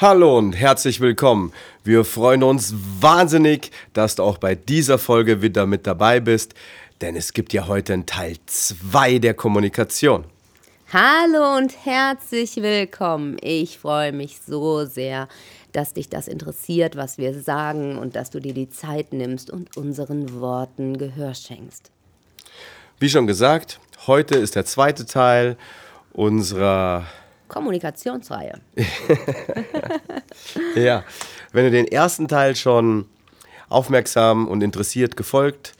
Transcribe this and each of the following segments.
Hallo und herzlich willkommen. Wir freuen uns wahnsinnig, dass du auch bei dieser Folge wieder mit dabei bist, denn es gibt ja heute einen Teil 2 der Kommunikation. Hallo und herzlich willkommen. Ich freue mich so sehr, dass dich das interessiert, was wir sagen und dass du dir die Zeit nimmst und unseren Worten Gehör schenkst. Wie schon gesagt, heute ist der zweite Teil unserer Kommunikationsreihe. ja, wenn du den ersten Teil schon aufmerksam und interessiert gefolgt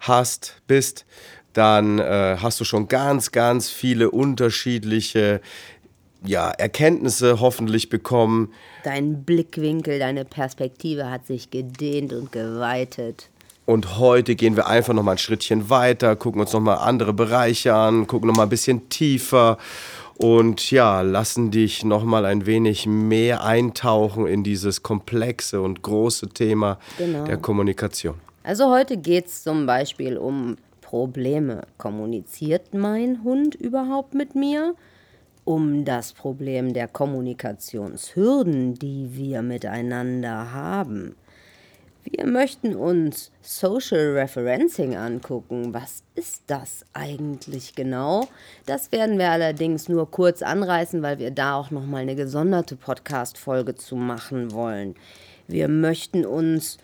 hast, bist, dann äh, hast du schon ganz, ganz viele unterschiedliche ja, Erkenntnisse hoffentlich bekommen. Dein Blickwinkel, deine Perspektive hat sich gedehnt und geweitet. Und heute gehen wir einfach noch mal ein Schrittchen weiter, gucken uns noch mal andere Bereiche an, gucken noch mal ein bisschen tiefer und ja, lassen dich noch mal ein wenig mehr eintauchen in dieses komplexe und große Thema genau. der Kommunikation. Also heute geht es zum Beispiel um Probleme. Kommuniziert mein Hund überhaupt mit mir? Um das Problem der Kommunikationshürden, die wir miteinander haben. Wir möchten uns Social Referencing angucken. Was ist das eigentlich genau? Das werden wir allerdings nur kurz anreißen, weil wir da auch noch mal eine gesonderte Podcast Folge zu machen wollen. Wir möchten uns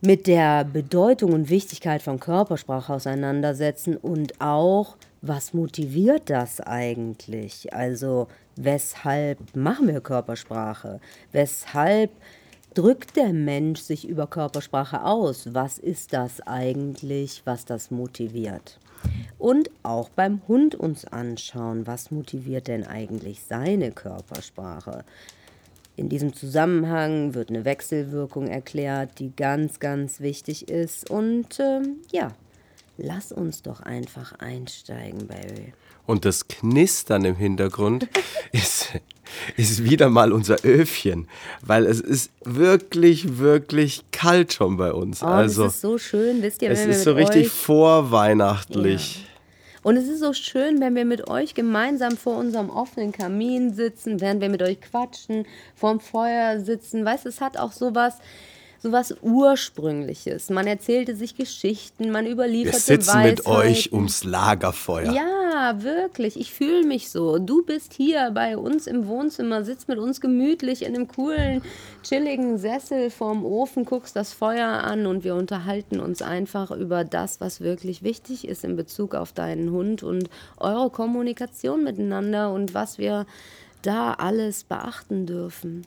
mit der Bedeutung und Wichtigkeit von Körpersprache auseinandersetzen und auch was motiviert das eigentlich? Also weshalb machen wir Körpersprache? Weshalb drückt der Mensch sich über Körpersprache aus? Was ist das eigentlich, was das motiviert? Und auch beim Hund uns anschauen, was motiviert denn eigentlich seine Körpersprache? In diesem Zusammenhang wird eine Wechselwirkung erklärt, die ganz, ganz wichtig ist. Und ähm, ja, lass uns doch einfach einsteigen, Baby. Und das Knistern im Hintergrund ist, ist wieder mal unser Öfchen, weil es ist wirklich, wirklich kalt schon bei uns. Oh, also, das ist so schön, wisst ihr, wenn Es ist so richtig vorweihnachtlich. Ja. Und es ist so schön, wenn wir mit euch gemeinsam vor unserem offenen Kamin sitzen, während wir mit euch quatschen, vorm Feuer sitzen. Weißt du, es hat auch sowas, so was Ursprüngliches. Man erzählte sich Geschichten, man überlieferte Wir sitzen Weisheiten. mit euch ums Lagerfeuer. Ja, wirklich. Ich fühle mich so. Du bist hier bei uns im Wohnzimmer, sitzt mit uns gemütlich in einem coolen, chilligen Sessel vorm Ofen, guckst das Feuer an und wir unterhalten uns einfach über das, was wirklich wichtig ist in Bezug auf deinen Hund und eure Kommunikation miteinander und was wir da alles beachten dürfen.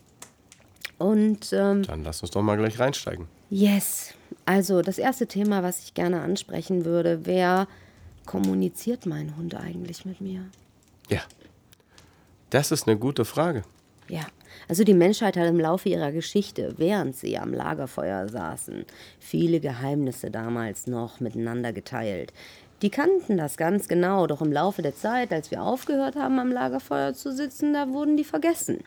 Und ähm, dann lass uns doch mal gleich reinsteigen. Yes. Also das erste Thema, was ich gerne ansprechen würde, wer kommuniziert mein Hund eigentlich mit mir? Ja. Das ist eine gute Frage. Ja, also die Menschheit hat im Laufe ihrer Geschichte, während sie am Lagerfeuer saßen, viele Geheimnisse damals noch miteinander geteilt. Die kannten das ganz genau, doch im Laufe der Zeit, als wir aufgehört haben, am Lagerfeuer zu sitzen, da wurden die vergessen.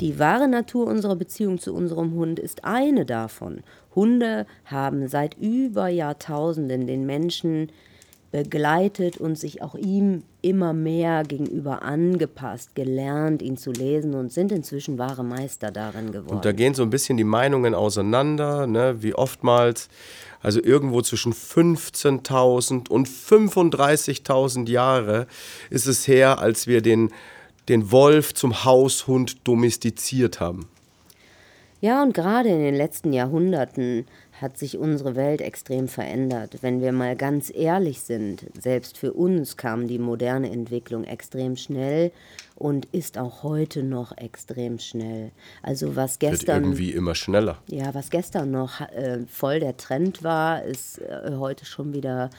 Die wahre Natur unserer Beziehung zu unserem Hund ist eine davon. Hunde haben seit über Jahrtausenden den Menschen begleitet und sich auch ihm immer mehr gegenüber angepasst, gelernt, ihn zu lesen und sind inzwischen wahre Meister darin geworden. Und da gehen so ein bisschen die Meinungen auseinander, ne, wie oftmals. Also irgendwo zwischen 15.000 und 35.000 Jahre ist es her, als wir den, den Wolf zum Haushund domestiziert haben. Ja, und gerade in den letzten Jahrhunderten hat sich unsere Welt extrem verändert. Wenn wir mal ganz ehrlich sind, selbst für uns kam die moderne Entwicklung extrem schnell und ist auch heute noch extrem schnell. Also was gestern Wird irgendwie immer schneller. Ja, was gestern noch äh, voll der Trend war, ist äh, heute schon wieder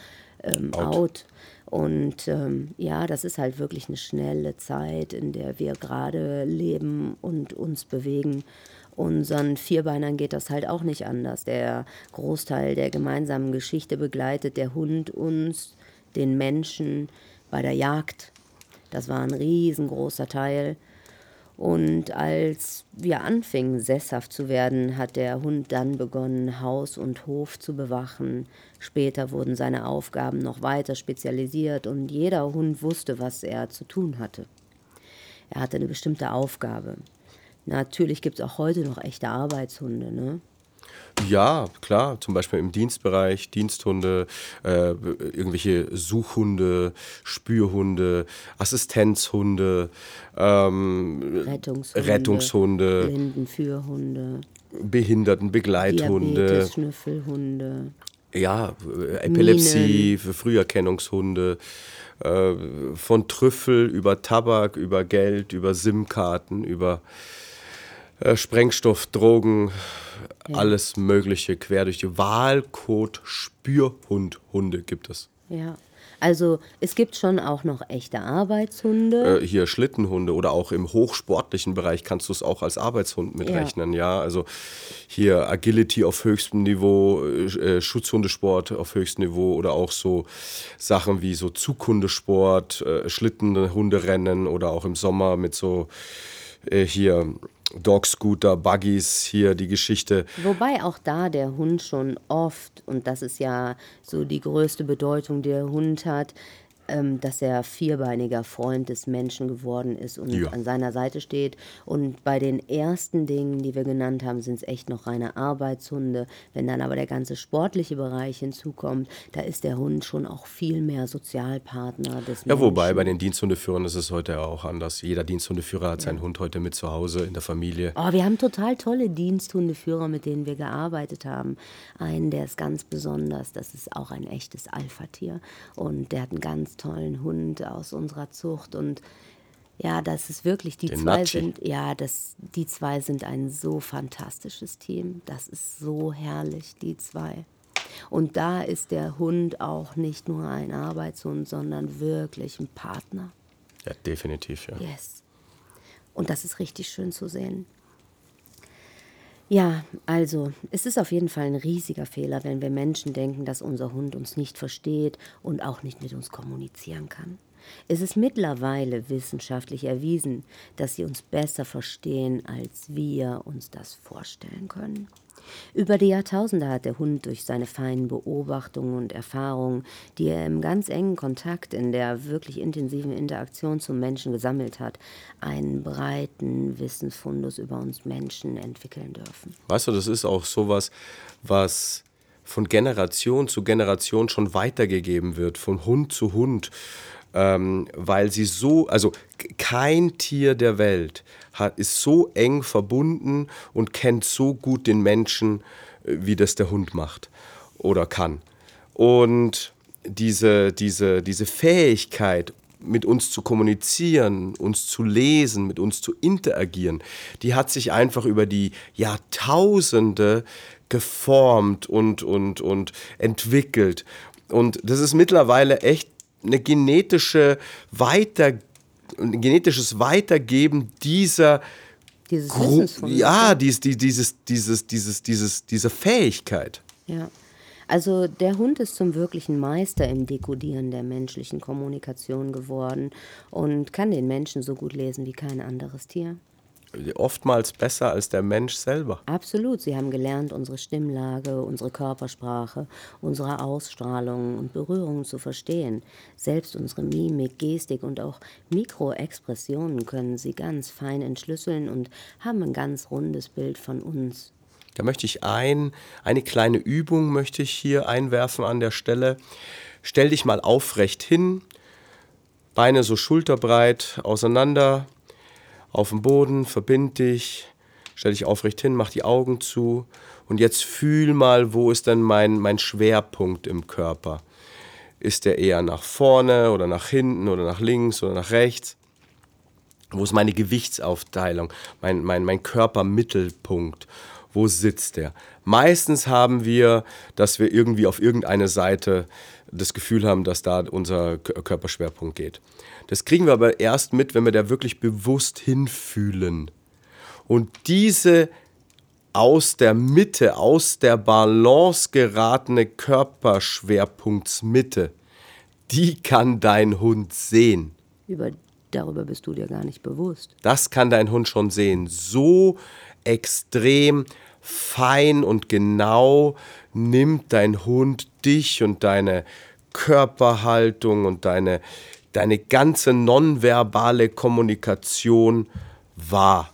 ähm, out. out. Und ähm, ja, das ist halt wirklich eine schnelle Zeit, in der wir gerade leben und uns bewegen. Unseren Vierbeinern geht das halt auch nicht anders. Der Großteil der gemeinsamen Geschichte begleitet der Hund uns, den Menschen, bei der Jagd. Das war ein riesengroßer Teil. Und als wir anfingen, sesshaft zu werden, hat der Hund dann begonnen, Haus und Hof zu bewachen. Später wurden seine Aufgaben noch weiter spezialisiert und jeder Hund wusste, was er zu tun hatte. Er hatte eine bestimmte Aufgabe. Natürlich gibt es auch heute noch echte Arbeitshunde, ne? Ja, klar, zum Beispiel im Dienstbereich, Diensthunde, äh, irgendwelche Suchhunde, Spürhunde, Assistenzhunde, ähm, Rettungshunde, Rettungshunde, Blindenführhunde, Behindertenbegleithunde, Schnüffelhunde. ja, äh, Epilepsie, Früherkennungshunde, äh, von Trüffel über Tabak, über Geld, über SIM-Karten, über äh, Sprengstoff, Drogen, alles Mögliche quer durch die Wahlcode Spürhund-Hunde gibt es. Ja. Also es gibt schon auch noch echte Arbeitshunde. Äh, hier Schlittenhunde oder auch im hochsportlichen Bereich kannst du es auch als Arbeitshund mitrechnen, ja. Also hier Agility auf höchstem Niveau, äh, Schutzhundesport auf höchstem Niveau oder auch so Sachen wie so Zughundesport, äh, Schlittenhunderennen oder auch im Sommer mit so äh, hier Dogscooter, Buggies, hier die Geschichte. Wobei auch da der Hund schon oft, und das ist ja so die größte Bedeutung, die der Hund hat, ähm, dass er vierbeiniger Freund des Menschen geworden ist und Ja. an seiner Seite steht. Und bei den ersten Dingen, die wir genannt haben, sind es echt noch reine Arbeitshunde. Wenn dann aber der ganze sportliche Bereich hinzukommt, da ist der Hund schon auch viel mehr Sozialpartner des Ja, wobei Menschen. bei den Diensthundeführern ist es heute auch anders. Jeder Diensthundeführer hat seinen Hund heute mit zu Hause in der Familie. Oh, wir haben total tolle Diensthundeführer, mit denen wir gearbeitet haben. Einen, der ist ganz besonders, das ist auch ein echtes Alpha-Tier. Und der hat einen ganz tollen Hund aus unserer Zucht. Und ja, das ist wirklich, die Den zwei Natschi. sind, ja, das, die zwei sind ein so fantastisches Team. Das ist so herrlich, die zwei. Und da ist der Hund auch nicht nur ein Arbeitshund, sondern wirklich ein Partner. Ja, definitiv, ja. Yes. Und das ist richtig schön zu sehen. Ja, also, es ist auf jeden Fall ein riesiger Fehler, wenn wir Menschen denken, dass unser Hund uns nicht versteht und auch nicht mit uns kommunizieren kann. Es ist mittlerweile wissenschaftlich erwiesen, dass sie uns besser verstehen, als wir uns das vorstellen können. Über die Jahrtausende hat der Hund durch seine feinen Beobachtungen und Erfahrungen, die er im ganz engen Kontakt, in der wirklich intensiven Interaktion zum Menschen gesammelt hat, einen breiten Wissensfundus über uns Menschen entwickeln dürfen. Weißt du, das ist auch sowas, was von Generation zu Generation schon weitergegeben wird, von Hund zu Hund, ähm, weil sie so, also kein Tier der Welt hat, ist so eng verbunden und kennt so gut den Menschen, äh, wie das der Hund macht oder kann. Und diese, diese, diese Fähigkeit, mit uns zu kommunizieren, uns zu lesen, mit uns zu interagieren, die hat sich einfach über die Jahrtausende geformt und, und, und entwickelt. Und das ist mittlerweile echt eine genetische Weiter, ein genetisches Weitergeben dieser Dieses Gru ja, dies, die, dieses, dieses, dieses, dieses, diese Fähigkeit. Ja. Also der Hund ist zum wirklichen Meister im Dekodieren der menschlichen Kommunikation geworden und kann den Menschen so gut lesen wie kein anderes Tier. Oftmals besser als der Mensch selber. Absolut, sie haben gelernt, unsere Stimmlage, unsere Körpersprache, unsere Ausstrahlung und Berührungen zu verstehen. Selbst unsere Mimik, Gestik und auch Mikroexpressionen können sie ganz fein entschlüsseln und haben ein ganz rundes Bild von uns. Da möchte ich ein, eine kleine Übung möchte ich hier einwerfen an der Stelle. Stell dich mal aufrecht hin, Beine so schulterbreit auseinander, auf dem Boden, verbind dich, stell dich aufrecht hin, mach die Augen zu und jetzt fühl mal, wo ist denn mein, mein Schwerpunkt im Körper? Ist der eher nach vorne oder nach hinten oder nach links oder nach rechts? Wo ist meine Gewichtsaufteilung, mein, mein, mein Körpermittelpunkt? Wo sitzt der? Meistens haben wir, dass wir irgendwie auf irgendeine Seite das Gefühl haben, dass da unser Körperschwerpunkt geht. Das kriegen wir aber erst mit, wenn wir da wirklich bewusst hinfühlen. Und diese aus der Mitte, aus der Balance geratene Körperschwerpunktsmitte, die kann dein Hund sehen. Über, darüber bist du dir gar nicht bewusst. Das kann dein Hund schon sehen. So extrem fein und genau nimmt dein Hund dich und deine Körperhaltung und deine, deine ganze nonverbale Kommunikation wahr.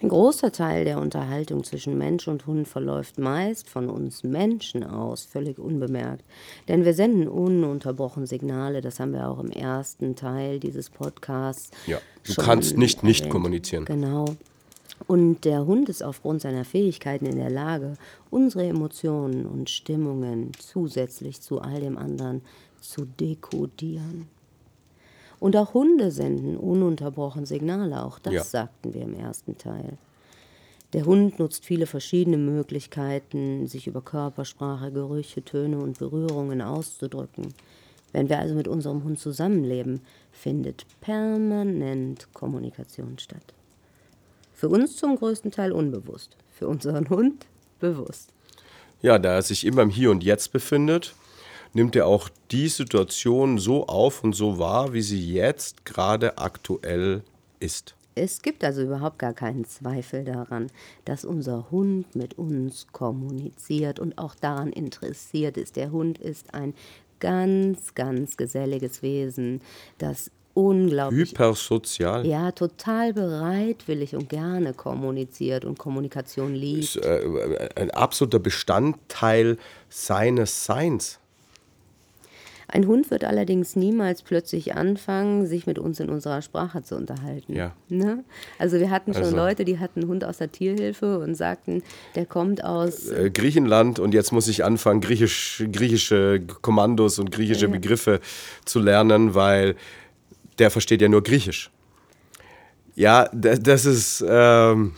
Ein großer Teil der Unterhaltung zwischen Mensch und Hund verläuft meist von uns Menschen aus, völlig unbemerkt. Denn wir senden ununterbrochen Signale, das haben wir auch im ersten Teil dieses Podcasts. Ja, du kannst nicht nicht kommunizieren. Genau. Und der Hund ist aufgrund seiner Fähigkeiten in der Lage, unsere Emotionen und Stimmungen zusätzlich zu all dem anderen zu dekodieren. Und auch Hunde senden ununterbrochen Signale, auch das ja. sagten wir im ersten Teil. Der Hund nutzt viele verschiedene Möglichkeiten, sich über Körpersprache, Gerüche, Töne und Berührungen auszudrücken. Wenn wir also mit unserem Hund zusammenleben, findet permanent Kommunikation statt. Für uns zum größten Teil unbewusst, für unseren Hund bewusst. Ja, da er sich immer im Hier und Jetzt befindet, nimmt er auch die Situation so auf und so wahr, wie sie jetzt gerade aktuell ist. Es gibt also überhaupt gar keinen Zweifel daran, dass unser Hund mit uns kommuniziert und auch daran interessiert ist. Der Hund ist ein ganz, ganz geselliges Wesen, das unglaublich. Hypersozial. Ja, total bereitwillig und gerne kommuniziert und Kommunikation liebt. Ist äh, ein absoluter Bestandteil seines Seins. Ein Hund wird allerdings niemals plötzlich anfangen, sich mit uns in unserer Sprache zu unterhalten. Ja. Ne? Also wir hatten schon also. Leute, die hatten einen Hund aus der Tierhilfe und sagten, der kommt aus äh, Griechenland und jetzt muss ich anfangen, griechisch, griechische Kommandos und griechische ja. Begriffe zu lernen, weil der versteht ja nur Griechisch. Ja, das ist ähm,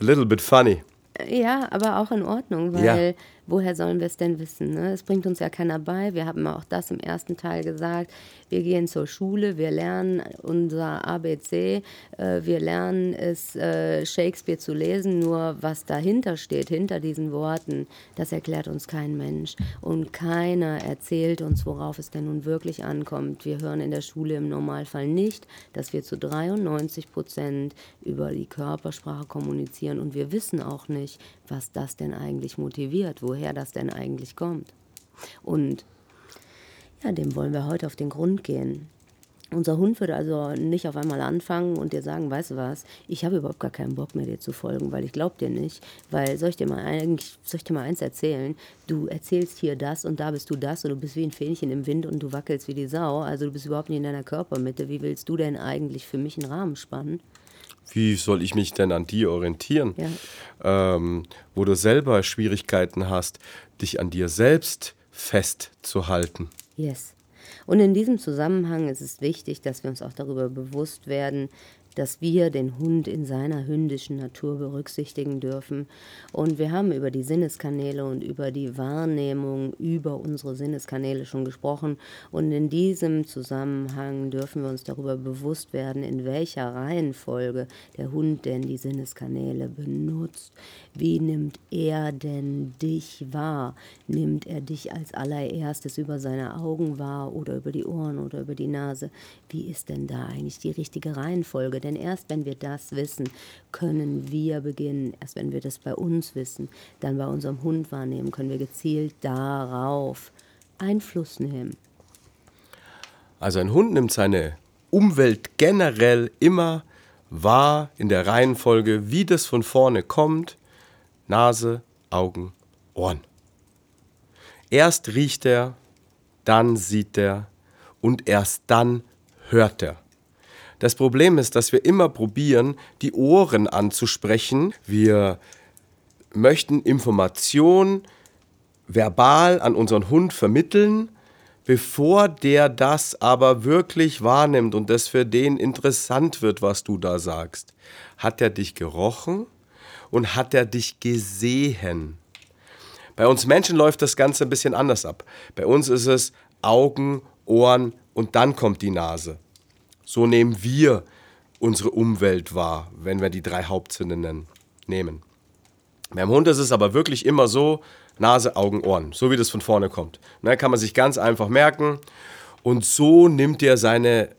a little bit funny. Ja, aber auch in Ordnung, weil ja woher sollen wir es denn wissen? Ne? Es bringt uns ja keiner bei. Wir haben auch das im ersten Teil gesagt. Wir gehen zur Schule, wir lernen unser ABC, äh, wir lernen es, äh, Shakespeare zu lesen. Nur was dahinter steht, hinter diesen Worten, das erklärt uns kein Mensch. Und keiner erzählt uns, worauf es denn nun wirklich ankommt. Wir hören in der Schule im Normalfall nicht, dass wir zu 93 Prozent über die Körpersprache kommunizieren. Und wir wissen auch nicht, was das denn eigentlich motiviert, woher das denn eigentlich kommt. Und ja, dem wollen wir heute auf den Grund gehen. Unser Hund würde also nicht auf einmal anfangen und dir sagen, weißt du was, ich habe überhaupt gar keinen Bock mehr dir zu folgen, weil ich glaube dir nicht, weil soll ich dir mal eigentlich, soll ich dir mal eins erzählen? Du erzählst hier das und da bist du das und du bist wie ein Fähnchen im Wind und du wackelst wie die Sau, also du bist überhaupt nicht in deiner Körpermitte. Wie willst du denn eigentlich für mich einen Rahmen spannen? Wie soll ich mich denn an dir orientieren? Ja. Ähm, wo du selber Schwierigkeiten hast, dich an dir selbst festzuhalten. Yes. Und in diesem Zusammenhang ist es wichtig, dass wir uns auch darüber bewusst werden, dass wir den Hund in seiner hündischen Natur berücksichtigen dürfen. Und wir haben über die Sinneskanäle und über die Wahrnehmung über unsere Sinneskanäle schon gesprochen. Und in diesem Zusammenhang dürfen wir uns darüber bewusst werden, in welcher Reihenfolge der Hund denn die Sinneskanäle benutzt. Wie nimmt er denn dich wahr? Nimmt er dich als allererstes über seine Augen wahr oder über die Ohren oder über die Nase? Wie ist denn da eigentlich die richtige Reihenfolge? Denn erst wenn wir das wissen, können wir beginnen. Erst wenn wir das bei uns wissen, dann bei unserem Hund wahrnehmen, können wir gezielt darauf Einfluss nehmen. Also ein Hund nimmt seine Umwelt generell immer wahr in der Reihenfolge, wie das von vorne kommt. Nase, Augen, Ohren. Erst riecht er, dann sieht er und erst dann hört er. Das Problem ist, dass wir immer probieren, die Ohren anzusprechen. Wir möchten Information verbal an unseren Hund vermitteln, bevor der das aber wirklich wahrnimmt und das für den interessant wird, was du da sagst. Hat er dich gerochen und hat er dich gesehen? Bei uns Menschen läuft das Ganze ein bisschen anders ab. Bei uns ist es Augen, Ohren und dann kommt die Nase. So nehmen wir unsere Umwelt wahr, wenn wir die drei Hauptsinne nennen, nehmen. Beim Hund ist es aber wirklich immer so, Nase, Augen, Ohren, so wie das von vorne kommt. Ne, kann man sich ganz einfach merken. Und so nimmt er seine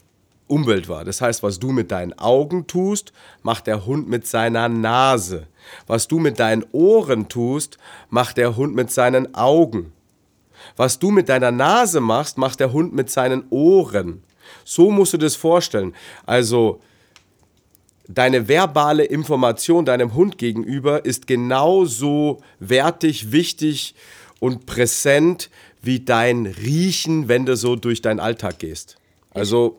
Umwelt wahr. Das heißt, was du mit deinen Augen tust, macht der Hund mit seiner Nase. Was du mit deinen Ohren tust, macht der Hund mit seinen Augen. Was du mit deiner Nase machst, macht der Hund mit seinen Ohren. So musst du das vorstellen. Also deine verbale Information deinem Hund gegenüber ist genauso wertig, wichtig und präsent wie dein Riechen, wenn du so durch deinen Alltag gehst. Also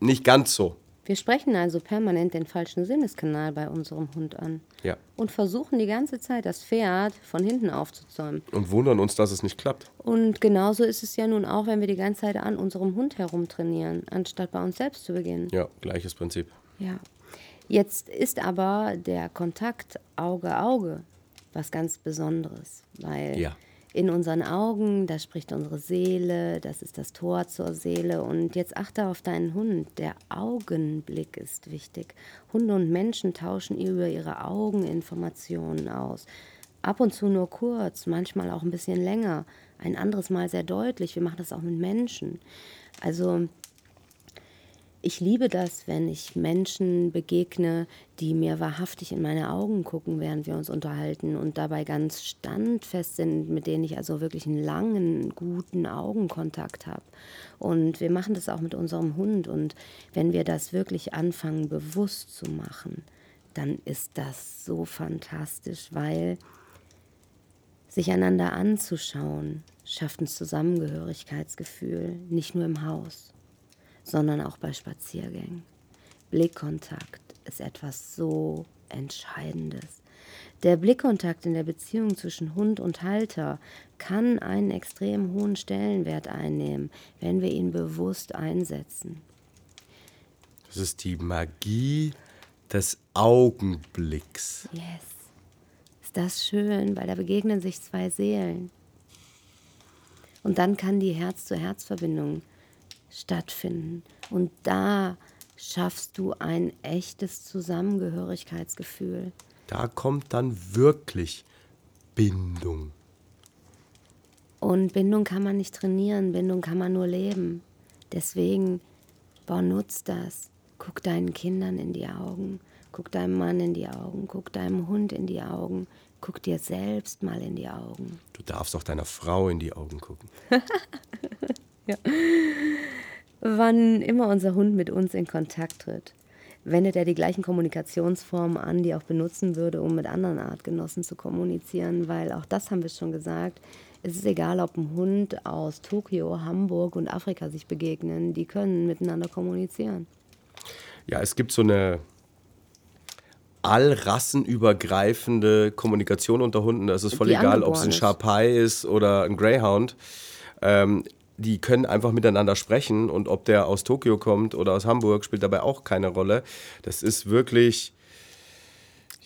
nicht ganz so. Wir sprechen also permanent den falschen Sinneskanal bei unserem Hund an. Ja. Und versuchen die ganze Zeit, das Pferd von hinten aufzuzäumen. Und wundern uns, dass es nicht klappt. Und genauso ist es ja nun auch, wenn wir die ganze Zeit an unserem Hund herumtrainieren, anstatt bei uns selbst zu beginnen. Ja, gleiches Prinzip. Ja. Jetzt ist aber der Kontakt Auge-Auge was ganz Besonderes, weil Ja. In unseren Augen, da spricht unsere Seele, das ist das Tor zur Seele. Und jetzt achte auf deinen Hund. Der Augenblick ist wichtig. Hunde und Menschen tauschen über ihre Augen Informationen aus. Ab und zu nur kurz, manchmal auch ein bisschen länger, ein anderes Mal sehr deutlich. Wir machen das auch mit Menschen. Also ich liebe das, wenn ich Menschen begegne, die mir wahrhaftig in meine Augen gucken, während wir uns unterhalten und dabei ganz standfest sind, mit denen ich also wirklich einen langen, guten Augenkontakt habe. Und wir machen das auch mit unserem Hund. Und wenn wir das wirklich anfangen, bewusst zu machen, dann ist das so fantastisch, weil sich einander anzuschauen, schafft ein Zusammengehörigkeitsgefühl, nicht nur im Haus sondern auch bei Spaziergängen. Blickkontakt ist etwas so Entscheidendes. Der Blickkontakt in der Beziehung zwischen Hund und Halter kann einen extrem hohen Stellenwert einnehmen, wenn wir ihn bewusst einsetzen. Das ist die Magie des Augenblicks. Yes. Ist das schön, weil da begegnen sich zwei Seelen. Und dann kann die Herz-zu-Herz-Verbindung stattfinden. Und da schaffst du ein echtes Zusammengehörigkeitsgefühl. Da kommt dann wirklich Bindung. Und Bindung kann man nicht trainieren, Bindung kann man nur leben. Deswegen, boah, nutz das. Guck deinen Kindern in die Augen, guck deinem Mann in die Augen, guck deinem Hund in die Augen, guck dir selbst mal in die Augen. Du darfst auch deiner Frau in die Augen gucken. Wann immer unser Hund mit uns in Kontakt tritt, wendet er die gleichen Kommunikationsformen an, die er auch benutzen würde, um mit anderen Artgenossen zu kommunizieren, weil auch das haben wir schon gesagt. Es ist egal, ob ein Hund aus Tokio, Hamburg und Afrika sich begegnen, die können miteinander kommunizieren. Ja, es gibt so eine allrassenübergreifende Kommunikation unter Hunden. Da ist voll Die egal, ob es ein. Sharpei ist oder ein Greyhound. Ähm, die können einfach miteinander sprechen und ob der aus Tokio kommt oder aus Hamburg, spielt dabei auch keine Rolle. Das ist wirklich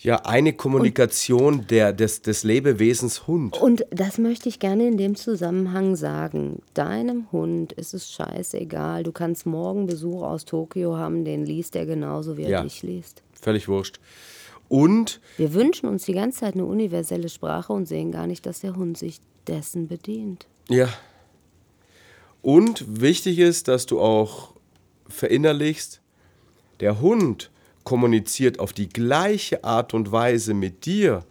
ja eine Kommunikation der, des, des Lebewesens Hund. Und das möchte ich gerne in dem Zusammenhang sagen. Deinem Hund ist es scheißegal. Du kannst morgen Besuch aus Tokio haben, den liest er genauso, wie er Ja. dich liest. Völlig wurscht. Und Wir wünschen uns die ganze Zeit eine universelle Sprache und sehen gar nicht, dass der Hund sich dessen bedient. Ja. Und wichtig ist, dass du auch verinnerlichst, der Hund kommuniziert auf die gleiche Art und Weise mit dir.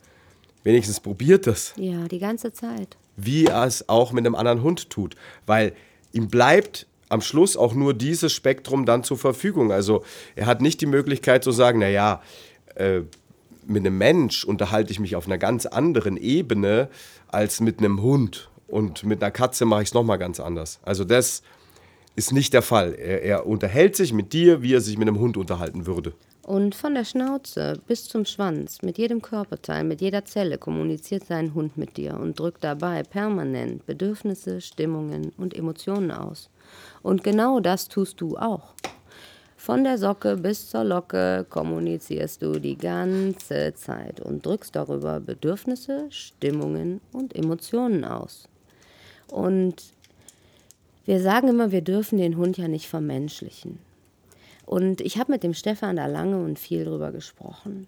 Wenigstens probiert das, Ja, die ganze Zeit. wie er es auch mit einem anderen Hund tut. Weil ihm bleibt am Schluss auch nur dieses Spektrum dann zur Verfügung. Also er hat nicht die Möglichkeit zu sagen, naja, äh, mit einem Mensch unterhalte ich mich auf einer ganz anderen Ebene als mit einem Hund. Und mit einer Katze mache ich es nochmal ganz anders. Also das ist nicht der Fall. Er, er unterhält sich mit dir, wie er sich mit einem Hund unterhalten würde. Und von der Schnauze bis zum Schwanz, mit jedem Körperteil, mit jeder Zelle kommuniziert sein Hund mit dir und drückt dabei permanent Bedürfnisse, Stimmungen und Emotionen aus. Und genau das tust du auch. Von der Socke bis zur Locke kommunizierst du die ganze Zeit und drückst darüber Bedürfnisse, Stimmungen und Emotionen aus. Und wir sagen immer, wir dürfen den Hund ja nicht vermenschlichen. Und ich habe mit dem Stefan da lange und viel drüber gesprochen.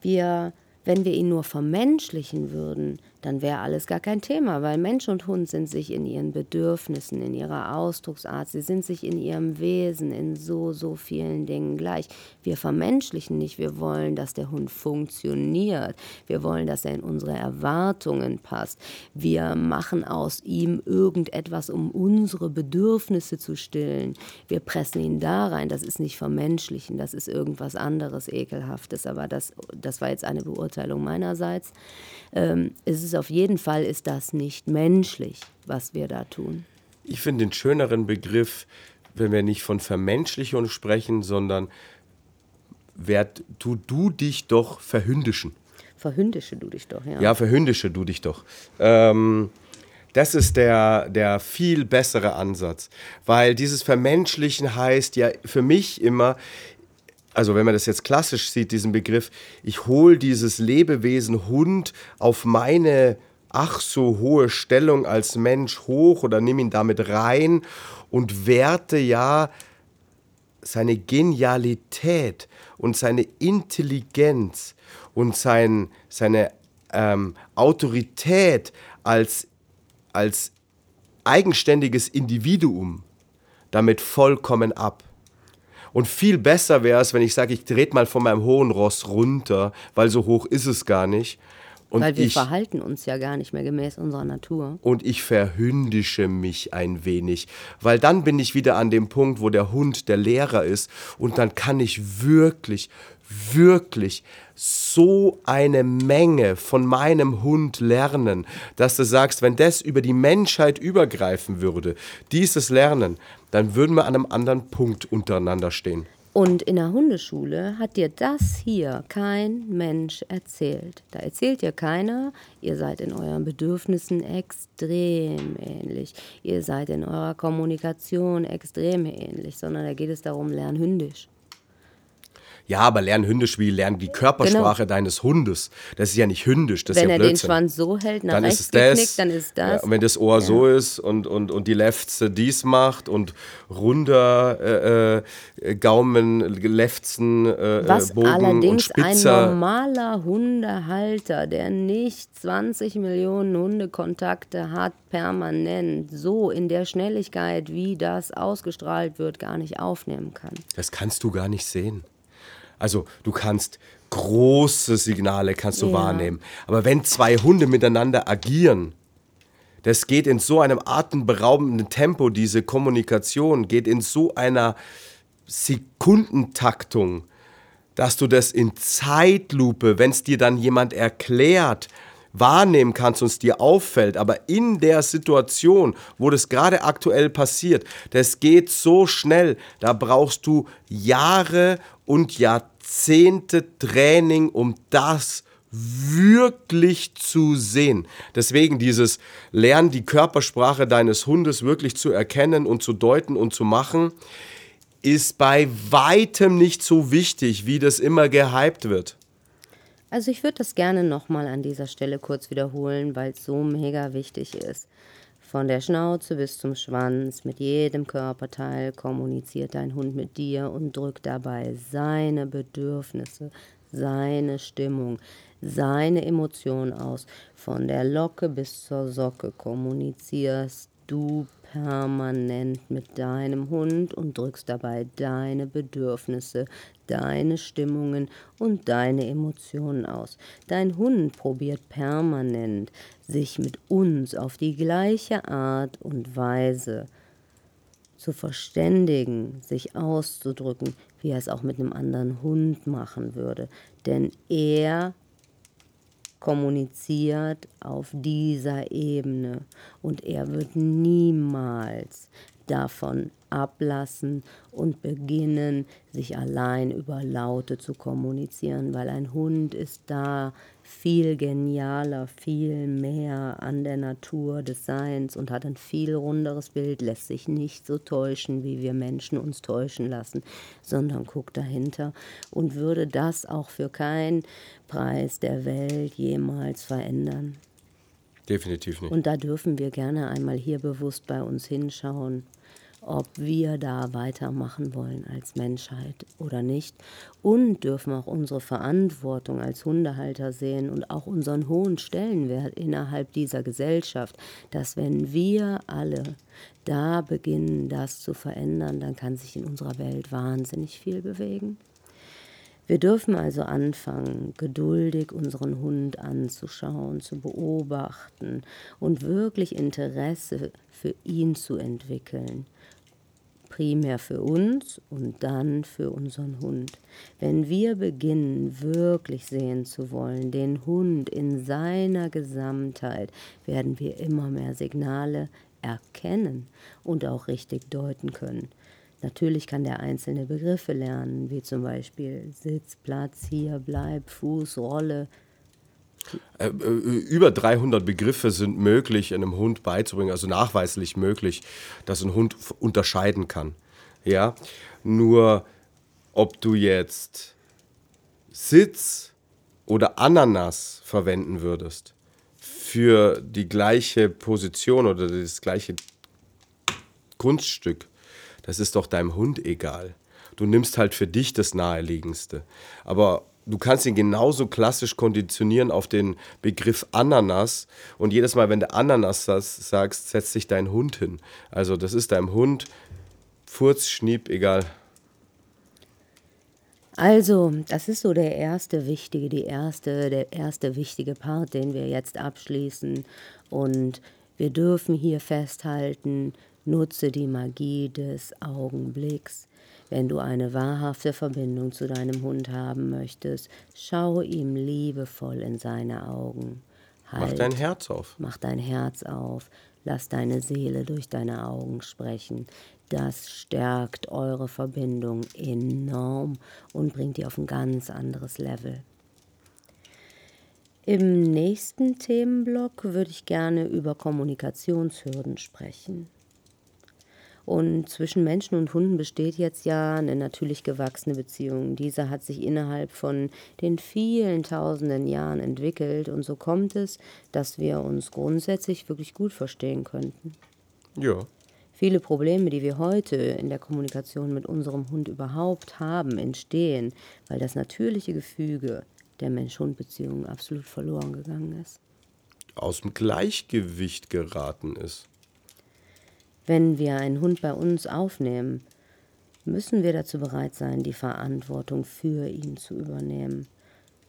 Wir Wenn wir ihn nur vermenschlichen würden, dann wäre alles gar kein Thema, weil Mensch und Hund sind sich in ihren Bedürfnissen, in ihrer Ausdrucksart, sie sind sich in ihrem Wesen, in so, so vielen Dingen gleich. Wir vermenschlichen nicht, wir wollen, dass der Hund funktioniert, wir wollen, dass er in unsere Erwartungen passt, wir machen aus ihm irgendetwas, um unsere Bedürfnisse zu stillen, wir pressen ihn da rein, das ist nicht vermenschlichen, das ist irgendwas anderes, ekelhaftes, aber das, das war jetzt eine Beurteilung meinerseits. Ähm, es ist auf jeden Fall ist das nicht menschlich, was wir da tun. Ich finde den schöneren Begriff, wenn wir nicht von Vermenschlichung sprechen, sondern werd, tu du dich doch verhündischen. Verhündische du dich doch, ja. Ja, verhündische du dich doch. Ähm, das ist der, der viel bessere Ansatz, weil dieses Vermenschlichen heißt ja für mich immer, also wenn man das jetzt klassisch sieht, diesen Begriff, ich hole dieses Lebewesen Hund auf meine ach so hohe Stellung als Mensch hoch oder nimm ihn damit rein und werte ja seine Genialität und seine Intelligenz und sein, seine ähm, Autorität als, als eigenständiges Individuum damit vollkommen ab. Und viel besser wäre es, wenn ich sage, ich trete mal von meinem hohen Ross runter, weil so hoch ist es gar nicht. Und weil wir ich, verhalten uns ja gar nicht mehr gemäß unserer Natur. Und ich verhündische mich ein wenig, weil dann bin ich wieder an dem Punkt, wo der Hund der Lehrer ist und dann kann ich wirklich, wirklich so eine Menge von meinem Hund lernen, dass du sagst, wenn das über die Menschheit übergreifen würde, dieses Lernen, dann würden wir an einem anderen Punkt untereinander stehen. Und in der Hundeschule hat dir das hier kein Mensch erzählt. Da erzählt dir keiner, ihr seid in euren Bedürfnissen extrem ähnlich. Ihr seid in eurer Kommunikation extrem ähnlich, sondern da geht es darum, lern hündisch. Ja, aber lern hündisch wie lernen die Körpersprache genau. deines Hundes. Das ist ja nicht hündisch, das wenn ist ja Blödsinn. Wenn er den Schwanz so hält, nach dann rechts ist es das. dann ist das. Ja, und wenn das Ohr ja. so ist und, und, und die Lefze dies macht und runder äh, äh, Gaumen, Lefzen, äh, Was Bogen allerdings und ein normaler Hundehalter, der nicht 20 Millionen Hundekontakte hat, permanent, so in der Schnelligkeit, wie das ausgestrahlt wird, gar nicht aufnehmen kann. Das kannst du gar nicht sehen. Also du kannst große Signale kannst du ja. wahrnehmen. Aber wenn zwei Hunde miteinander agieren, das geht in so einem atemberaubenden Tempo, diese Kommunikation geht in so einer Sekundentaktung, dass du das in Zeitlupe, wenn es dir dann jemand erklärt, wahrnehmen kannst und es dir auffällt, aber in der Situation, wo das gerade aktuell passiert, das geht so schnell, da brauchst du Jahre und Jahrzehnte Training, um das wirklich zu sehen. Deswegen dieses Lernen, die Körpersprache deines Hundes wirklich zu erkennen und zu deuten und zu machen, ist bei weitem nicht so wichtig, wie das immer gehypt wird. Also ich würde das gerne nochmal an dieser Stelle kurz wiederholen, weil es so mega wichtig ist. Von der Schnauze bis zum Schwanz, mit jedem Körperteil kommuniziert dein Hund mit dir und drückt dabei seine Bedürfnisse, seine Stimmung, seine Emotionen aus. Von der Locke bis zur Socke kommunizierst du permanent mit deinem Hund und drückst dabei deine Bedürfnisse, deine Stimmungen und deine Emotionen aus. Dein Hund probiert permanent, sich mit uns auf die gleiche Art und Weise zu verständigen, sich auszudrücken, wie er es auch mit einem anderen Hund machen würde. Denn er kommuniziert auf dieser Ebene und er wird niemals davon ablassen und beginnen, sich allein über Laute zu kommunizieren, weil ein Hund ist da viel genialer, viel mehr an der Natur des Seins und hat ein viel runderes Bild, lässt sich nicht so täuschen, wie wir Menschen uns täuschen lassen, sondern guckt dahinter und würde das auch für keinen Preis der Welt jemals verändern. Definitiv nicht. Und da dürfen wir gerne einmal hier bewusst bei uns hinschauen ob wir da weitermachen wollen als Menschheit oder nicht und dürfen auch unsere Verantwortung als Hundehalter sehen und auch unseren hohen Stellenwert innerhalb dieser Gesellschaft, dass wenn wir alle da beginnen, das zu verändern, dann kann sich in unserer Welt wahnsinnig viel bewegen. Wir dürfen also anfangen, geduldig unseren Hund anzuschauen, zu beobachten und wirklich Interesse für ihn zu entwickeln primär für uns und dann für unseren Hund. Wenn wir beginnen, wirklich sehen zu wollen, den Hund in seiner Gesamtheit, werden wir immer mehr Signale erkennen und auch richtig deuten können. Natürlich kann der einzelne Begriffe lernen, wie zum Beispiel Sitz, Platz, hier, bleib, Fuß, Rolle, äh, äh, über 300 Begriffe sind möglich, einem Hund beizubringen, also nachweislich möglich, dass ein Hund unterscheiden kann. Ja, nur ob du jetzt Sitz oder Ananas verwenden würdest für die gleiche Position oder das gleiche Kunststück, das ist doch deinem Hund egal. Du nimmst halt für dich das Naheliegendste. Aber du kannst ihn genauso klassisch konditionieren auf den Begriff Ananas. Und jedes Mal, wenn du Ananas sagst, setzt sich dein Hund hin. Also das ist deinem Hund Furz, Schniep, egal. Also, das ist so der erste wichtige, die erste, der erste wichtige Part, den wir jetzt abschließen. Und wir dürfen hier festhalten, nutze die Magie des Augenblicks. Wenn du eine wahrhafte Verbindung zu deinem Hund haben möchtest, schau ihm liebevoll in seine Augen. Halt, mach dein Herz auf. Mach dein Herz auf. Lass deine Seele durch deine Augen sprechen. Das stärkt eure Verbindung enorm und bringt ihr auf ein ganz anderes Level. Im nächsten Themenblock würde ich gerne über Kommunikationshürden sprechen. Und zwischen Menschen und Hunden besteht jetzt ja eine natürlich gewachsene Beziehung. Diese hat sich innerhalb von den vielen tausenden Jahren entwickelt und so kommt es, dass wir uns grundsätzlich wirklich gut verstehen könnten. Ja. Viele Probleme, die wir heute in der Kommunikation mit unserem Hund überhaupt haben, entstehen, weil das natürliche Gefüge der Mensch-Hund-Beziehung absolut verloren gegangen ist. Aus dem Gleichgewicht geraten ist. Wenn wir einen Hund bei uns aufnehmen, müssen wir dazu bereit sein, die Verantwortung für ihn zu übernehmen.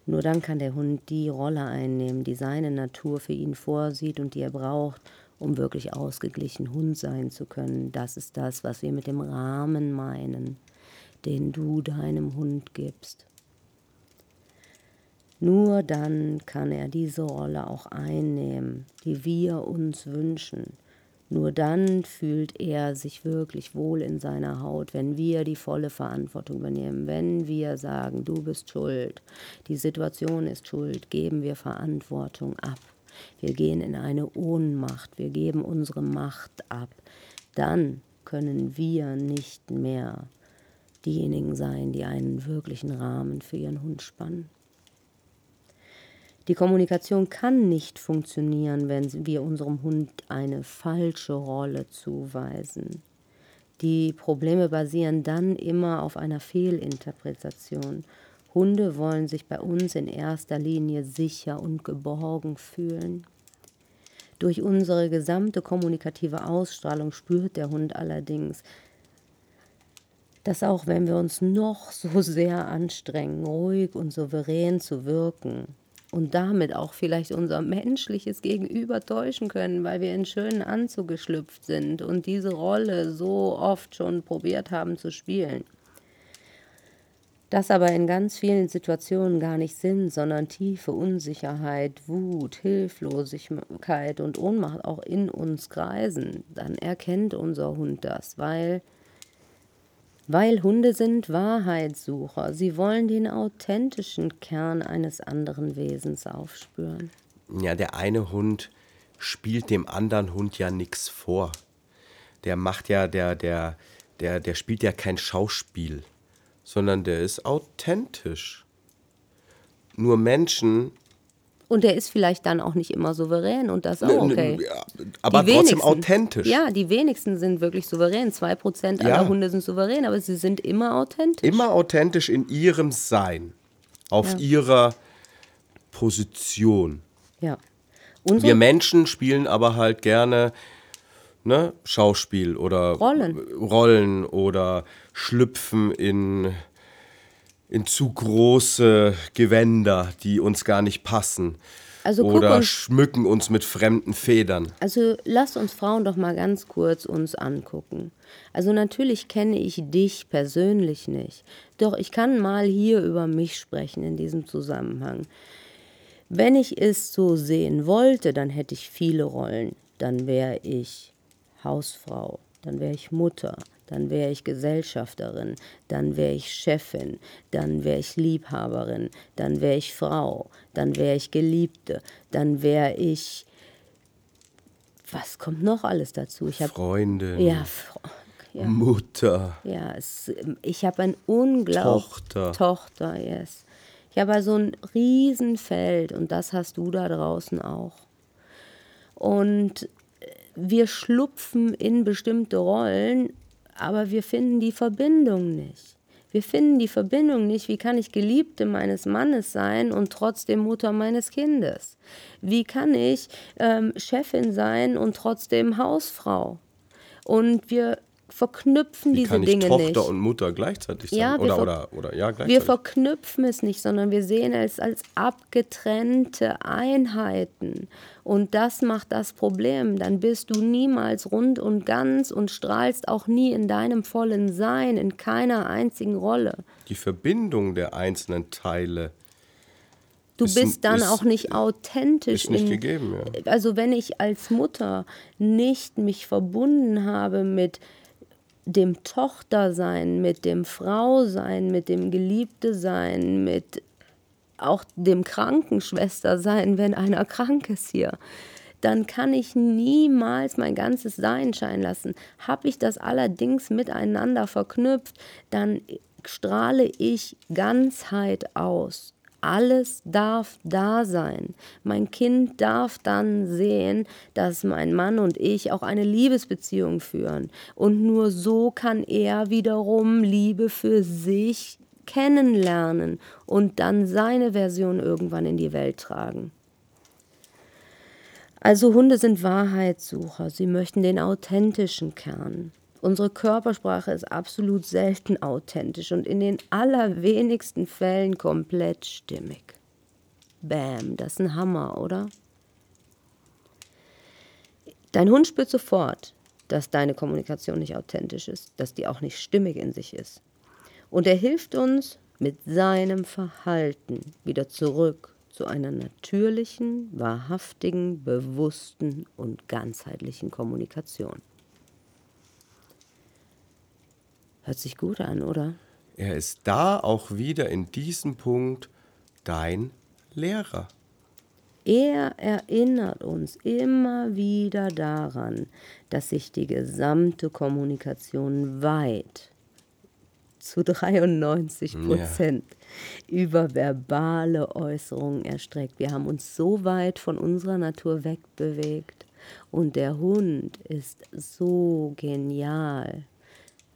Nur dann kann der Hund die Rolle einnehmen, die seine Natur für ihn vorsieht und die er braucht, um wirklich ausgeglichen Hund sein zu können. Das ist das, was wir mit dem Rahmen meinen, den du deinem Hund gibst. Nur dann kann er diese Rolle auch einnehmen, die wir uns wünschen. Nur dann fühlt er sich wirklich wohl in seiner Haut, wenn wir die volle Verantwortung übernehmen, wenn wir sagen, du bist schuld, die Situation ist schuld, geben wir Verantwortung ab. Wir gehen in eine Ohnmacht, wir geben unsere Macht ab. Dann können wir nicht mehr diejenigen sein, die einen wirklichen Rahmen für ihren Hund spannen. Die Kommunikation kann nicht funktionieren, wenn wir unserem Hund eine falsche Rolle zuweisen. Die Probleme basieren dann immer auf einer Fehlinterpretation. Hunde wollen sich bei uns in erster Linie sicher und geborgen fühlen. Durch unsere gesamte kommunikative Ausstrahlung spürt der Hund allerdings, dass auch wenn wir uns noch so sehr anstrengen, ruhig und souverän zu wirken, und damit auch vielleicht unser menschliches Gegenüber täuschen können, weil wir in schönen Anzug geschlüpft sind und diese Rolle so oft schon probiert haben zu spielen. Das aber in ganz vielen Situationen gar nicht sind, sondern tiefe Unsicherheit, Wut, Hilflosigkeit und Ohnmacht auch in uns kreisen, dann erkennt unser Hund das, weil weil Hunde sind Wahrheitssucher. Sie wollen den authentischen Kern eines anderen Wesens aufspüren. Ja, der eine Hund spielt dem anderen Hund ja nichts vor. Der macht ja, der, der, der, der spielt ja kein Schauspiel, sondern der ist authentisch. Nur Menschen Und der ist vielleicht dann auch nicht immer souverän und das auch okay. Ja, aber Die trotzdem authentisch. Ja, die wenigsten sind wirklich souverän. Zwei Prozent Ja. aller Hunde sind souverän, aber sie sind immer authentisch. Immer authentisch in ihrem Sein, auf Ja. ihrer Position. Ja. Unsere Wir Menschen spielen aber halt gerne ne, Schauspiel oder Rollen. Rollen oder schlüpfen in, in zu große Gewänder, die uns gar nicht passen. Also oder uns- schmücken uns mit fremden Federn. Also lasst uns Frauen doch mal ganz kurz uns angucken. Also natürlich kenne ich dich persönlich nicht, doch ich kann mal hier über mich sprechen in diesem Zusammenhang. Wenn ich es so sehen wollte, dann hätte ich viele Rollen. Dann wäre ich Hausfrau, dann wäre ich Mutter, dann wäre ich Gesellschafterin, dann wäre ich Chefin, dann wäre ich Liebhaberin, dann wäre ich Frau, dann wäre ich Geliebte, dann wäre ich was kommt noch alles dazu? Ich habe Freundin, ja, Fr- ja, Mutter. ja, es, ich habe ein unglaublich Tochter. Tochter, yes. Ich habe also ein Riesenfeld und das hast du da draußen auch. Und wir schlupfen in bestimmte Rollen, aber wir finden die Verbindung nicht. Wir finden die Verbindung nicht. Wie kann ich Geliebte meines Mannes sein und trotzdem Mutter meines Kindes? Wie kann ich ähm, Chefin sein und trotzdem Hausfrau? Und wir verknüpfen Wie diese kann ich Dinge Tochter nicht. und Mutter gleichzeitig sein? Ja, wir oder, oder, oder, ja, Wir gleichzeitig. verknüpfen es nicht, sondern wir sehen es als abgetrennte Einheiten. Und das macht das Problem. Dann bist du niemals rund und ganz und strahlst auch nie in deinem vollen Sein, in keiner einzigen Rolle. Die Verbindung der einzelnen Teile Du Ist- bist dann ist- auch nicht authentisch. ist nicht in, gegeben, ja. Also wenn ich als Mutter nicht mich verbunden habe mit dem Tochtersein, mit dem Frausein, mit dem Geliebtesein, mit auch dem Krankenschwestersein, wenn einer krank ist hier, dann kann ich niemals mein ganzes Sein scheinen lassen. Habe ich das allerdings miteinander verknüpft, dann strahle ich Ganzheit aus. Alles darf da sein. Mein Kind darf dann sehen, dass mein Mann und ich auch eine Liebesbeziehung führen. Und nur so kann er wiederum Liebe für sich kennenlernen und dann seine Version irgendwann in die Welt tragen. Also Hunde sind Wahrheitssucher, sie möchten den authentischen Kern. Unsere Körpersprache ist absolut selten authentisch und in den allerwenigsten Fällen komplett stimmig. Bam, das ist ein Hammer, oder? Dein Hund spürt sofort, dass deine Kommunikation nicht authentisch ist, dass die auch nicht stimmig in sich ist. Und er hilft uns mit seinem Verhalten wieder zurück zu einer natürlichen, wahrhaftigen, bewussten und ganzheitlichen Kommunikation. Hört sich gut an, oder? Er ist da auch wieder in diesem Punkt dein Lehrer. Er erinnert uns immer wieder daran, dass sich die gesamte Kommunikation weit zu 93 Prozent über verbale Äußerungen erstreckt. Wir haben uns so weit von unserer Natur wegbewegt und der Hund ist so genial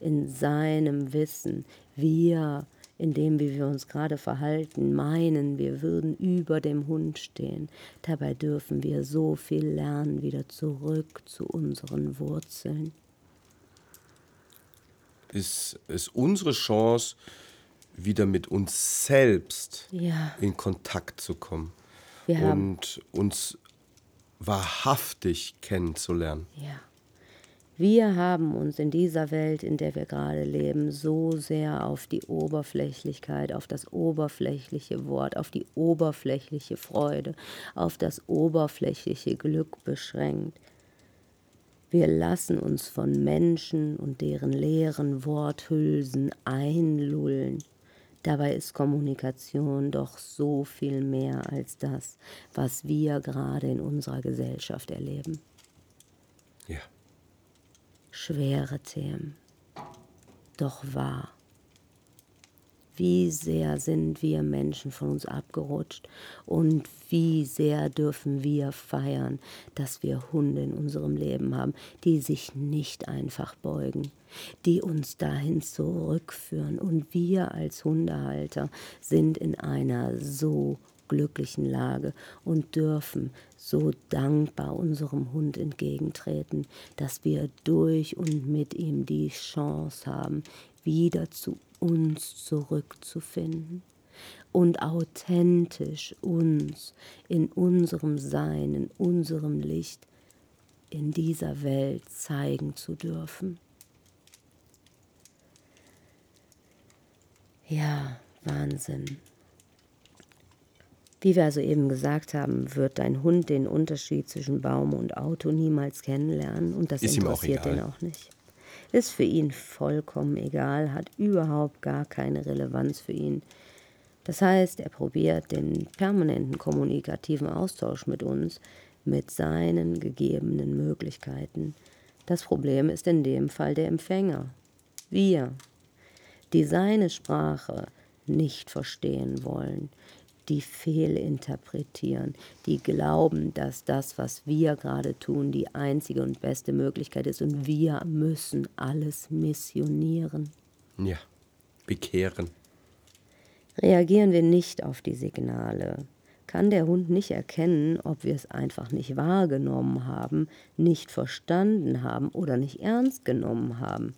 in seinem Wissen. Wir, in dem, wie wir uns gerade verhalten, meinen, wir würden über dem Hund stehen. Dabei dürfen wir so viel lernen, wieder zurück zu unseren Wurzeln. Ist, ist unsere Chance, wieder mit uns selbst Ja. in Kontakt zu kommen Wir und uns wahrhaftig kennenzulernen. ja. Wir haben uns in dieser Welt, in der wir gerade leben, so sehr auf die Oberflächlichkeit, auf das oberflächliche Wort, auf die oberflächliche Freude, auf das oberflächliche Glück beschränkt. Wir lassen uns von Menschen und deren leeren Worthülsen einlullen. Dabei ist Kommunikation doch so viel mehr als das, was wir gerade in unserer Gesellschaft erleben. Schwere Themen, doch wahr. wie sehr sind wir Menschen von uns abgerutscht und wie sehr dürfen wir feiern, dass wir Hunde in unserem Leben haben, die sich nicht einfach beugen, die uns dahin zurückführen. Und wir als Hundehalter sind in einer so glücklichen Lage und dürfen so dankbar unserem Hund entgegentreten, dass wir durch und mit ihm die Chance haben, wieder zu uns zurückzufinden und authentisch uns in unserem Sein, in unserem Licht in dieser Welt zeigen zu dürfen. Ja, Wahnsinn. Wie wir also eben gesagt haben, wird dein Hund den Unterschied zwischen Baum und Auto niemals kennenlernen und das Ist interessiert ihn auch nicht. Ist für ihn vollkommen egal, hat überhaupt gar keine Relevanz für ihn. Das heißt, er probiert den permanenten kommunikativen Austausch mit uns mit seinen gegebenen Möglichkeiten. Das Problem ist in dem Fall der Empfänger. Wir, die seine Sprache nicht verstehen wollen, die fehlinterpretieren, die glauben, dass das, was wir gerade tun, die einzige und beste Möglichkeit ist und wir müssen alles missionieren. Ja, bekehren. Reagieren wir nicht auf die Signale, kann der Hund nicht erkennen, ob wir es einfach nicht wahrgenommen haben, nicht verstanden haben oder nicht ernst genommen haben.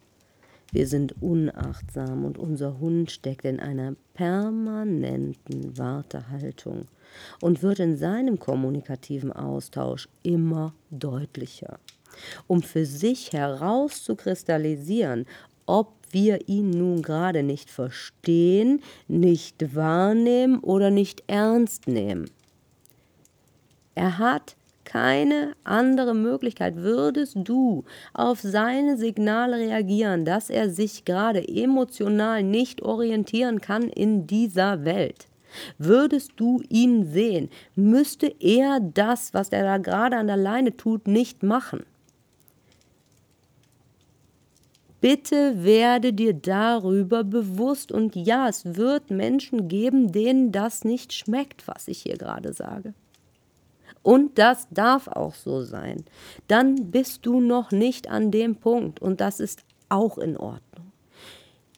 Wir sind unachtsam und unser Hund steckt in einer permanenten Wartehaltung und wird in seinem kommunikativen Austausch immer deutlicher, um für sich herauszukristallisieren, ob wir ihn nun gerade nicht verstehen, nicht wahrnehmen oder nicht ernst nehmen. Er hat keine andere Möglichkeit. Würdest du auf seine Signale reagieren, dass er sich gerade emotional nicht orientieren kann in dieser Welt? Würdest du ihn sehen, müsste er das, was er da gerade an der Leine tut, nicht machen. Bitte werde dir darüber bewusst und ja, es wird Menschen geben, denen das nicht schmeckt, was ich hier gerade sage. Und das darf auch so sein. Dann bist du noch nicht an dem Punkt und das ist auch in Ordnung.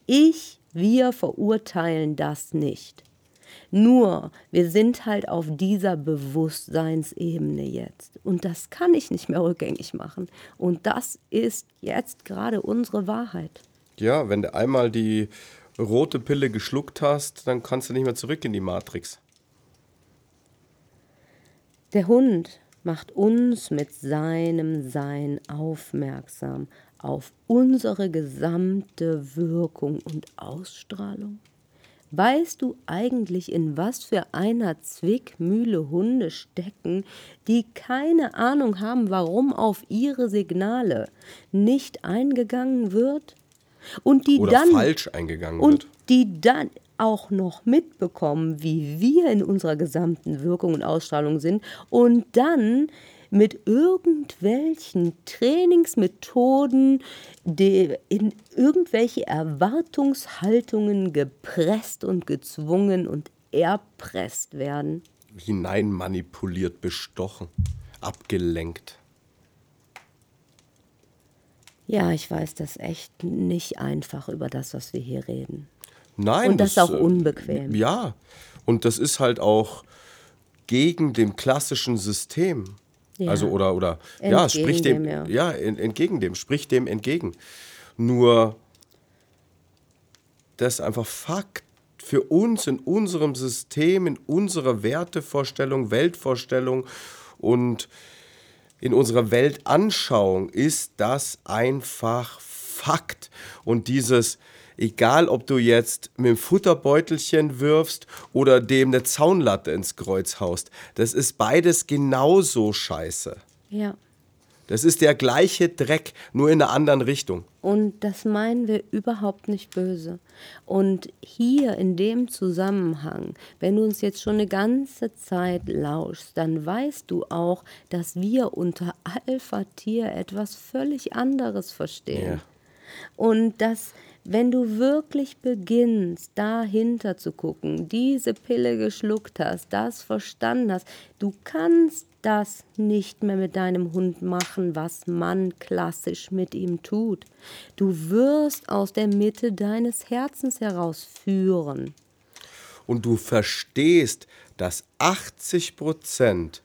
Ich, wir verurteilen das nicht. Nur, wir sind halt auf dieser Bewusstseinsebene jetzt. Und das kann ich nicht mehr rückgängig machen. Und das ist jetzt gerade unsere Wahrheit. Ja, wenn du einmal die rote Pille geschluckt hast, dann kannst du nicht mehr zurück in die Matrix. Der Hund macht uns mit seinem Sein aufmerksam auf unsere gesamte Wirkung und Ausstrahlung. Weißt du eigentlich, in was für einer Zwickmühle Hunde stecken, die keine Ahnung haben, warum auf ihre Signale nicht eingegangen wird? Und die Oder dann falsch eingegangen und wird. die dann auch noch mitbekommen, wie wir in unserer gesamten Wirkung und Ausstrahlung sind und dann mit irgendwelchen Trainingsmethoden in irgendwelche Erwartungshaltungen gepresst und gezwungen und erpresst werden. Hineinmanipuliert, bestochen, abgelenkt. Ja, ich weiß das echt nicht einfach über das, was wir hier reden. Nein. Und das ist auch äh, unbequem. Ja, und das ist halt auch gegen dem klassischen System. Ja. Also oder oder ja, Entgegen spricht dem, dem, ja. ja, en- entgegen dem, spricht dem entgegen. Nur das ist einfach Fakt für uns in unserem System, in unserer Wertevorstellung, Weltvorstellung und in unserer Weltanschauung ist das einfach Fakt. Und dieses, egal ob du jetzt mit dem Futterbeutelchen wirfst oder dem eine Zaunlatte ins Kreuz haust, das ist beides genauso scheiße. Ja. Das ist der gleiche Dreck, nur in einer anderen Richtung. Und das meinen wir überhaupt nicht böse. Und hier in dem Zusammenhang, wenn du uns jetzt schon eine ganze Zeit lauschst, dann weißt du auch, dass wir unter Alpha-Tier etwas völlig anderes verstehen. Ja. Und dass wenn du wirklich beginnst, dahinter zu gucken, diese Pille geschluckt hast, das verstanden hast, du kannst das nicht mehr mit deinem Hund machen, was man klassisch mit ihm tut. Du wirst aus der Mitte deines Herzens herausführen. Und du verstehst, dass 80 Prozent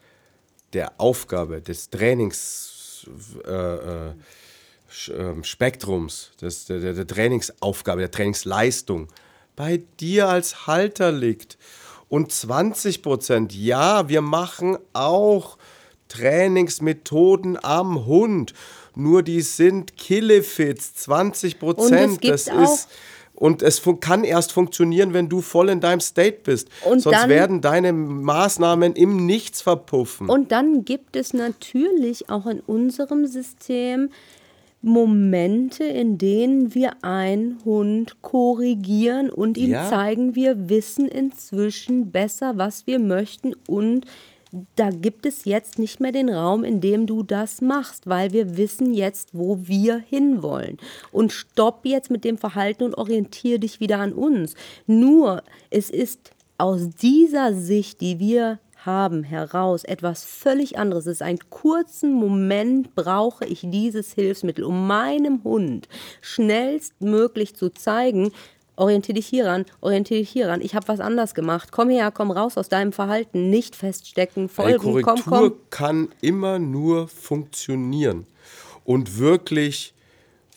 der Aufgabe des Trainingsspektrums, äh, äh, ähm, des, der, der Trainingsaufgabe, der Trainingsleistung bei dir als Halter liegt. Und 20 Prozent, ja, wir machen auch Trainingsmethoden am Hund. Nur die sind Killefits, 20 Prozent. Das ist und es kann erst funktionieren, wenn du voll in deinem State bist. Und Sonst dann, werden deine Maßnahmen im Nichts verpuffen. Und dann gibt es natürlich auch in unserem System Momente, in denen wir einen Hund korrigieren und ihm ja. zeigen, wir wissen inzwischen besser, was wir möchten und da gibt es jetzt nicht mehr den Raum, in dem du das machst, weil wir wissen jetzt, wo wir hinwollen. Und stopp jetzt mit dem Verhalten und orientiere dich wieder an uns. Nur, es ist aus dieser Sicht, die wir haben, heraus etwas völlig anderes. Es ist ein kurzen Moment, brauche ich dieses Hilfsmittel, um meinem Hund schnellstmöglich zu zeigen, orientiere dich hieran, orientiere dich hieran. Ich habe was anders gemacht. Komm her, komm raus aus deinem Verhalten. Nicht feststecken, folgen, Ey, Korrektur komm, komm. kann immer nur funktionieren und wirklich